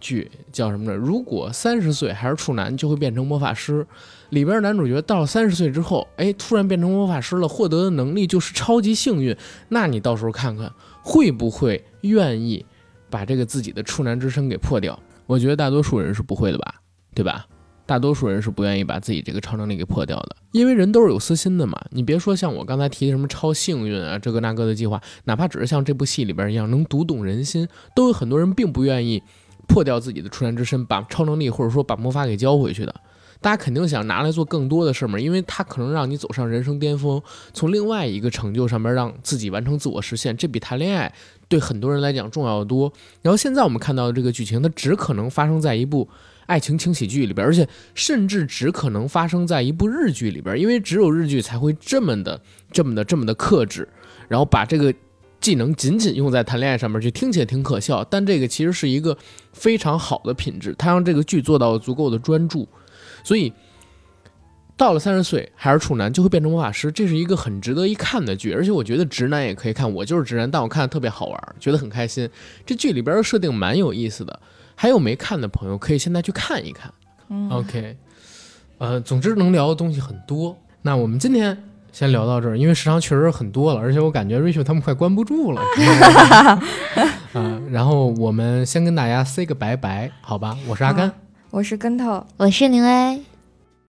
剧叫什么呢？如果三十岁还是处男，就会变成魔法师。里边男主角到了三十岁之后，哎，突然变成魔法师了，获得的能力就是超级幸运。那你到时候看看。会不会愿意把这个自己的处男之身给破掉？我觉得大多数人是不会的吧，对吧？大多数人是不愿意把自己这个超能力给破掉的，因为人都是有私心的嘛。你别说像我刚才提的什么超幸运啊，这个那个的计划，哪怕只是像这部戏里边一样能读懂人心，都有很多人并不愿意破掉自己的处男之身，把超能力或者说把魔法给交回去的。大家肯定想拿来做更多的事儿嘛，因为它可能让你走上人生巅峰，从另外一个成就上面让自己完成自我实现，这比谈恋爱对很多人来讲重要的多。然后现在我们看到的这个剧情，它只可能发生在一部爱情轻喜剧里边，而且甚至只可能发生在一部日剧里边，因为只有日剧才会这么的、这么的、这么的克制，然后把这个技能仅仅用在谈恋爱上面去，听起来挺可笑，但这个其实是一个非常好的品质，它让这个剧做到了足够的专注。所以，到了三十岁还是处男，就会变成魔法师，这是一个很值得一看的剧。而且我觉得直男也可以看，我就是直男，但我看的特别好玩，觉得很开心。这剧里边的设定蛮有意思的，还有没看的朋友可以现在去看一看。OK，呃，总之能聊的东西很多。那我们今天先聊到这儿，因为时长确实很多了，而且我感觉 Rachel 他们快关不住了。嗯，然后我们先跟大家 say 个拜拜，好吧？我是阿甘，我是跟头，我是林薇。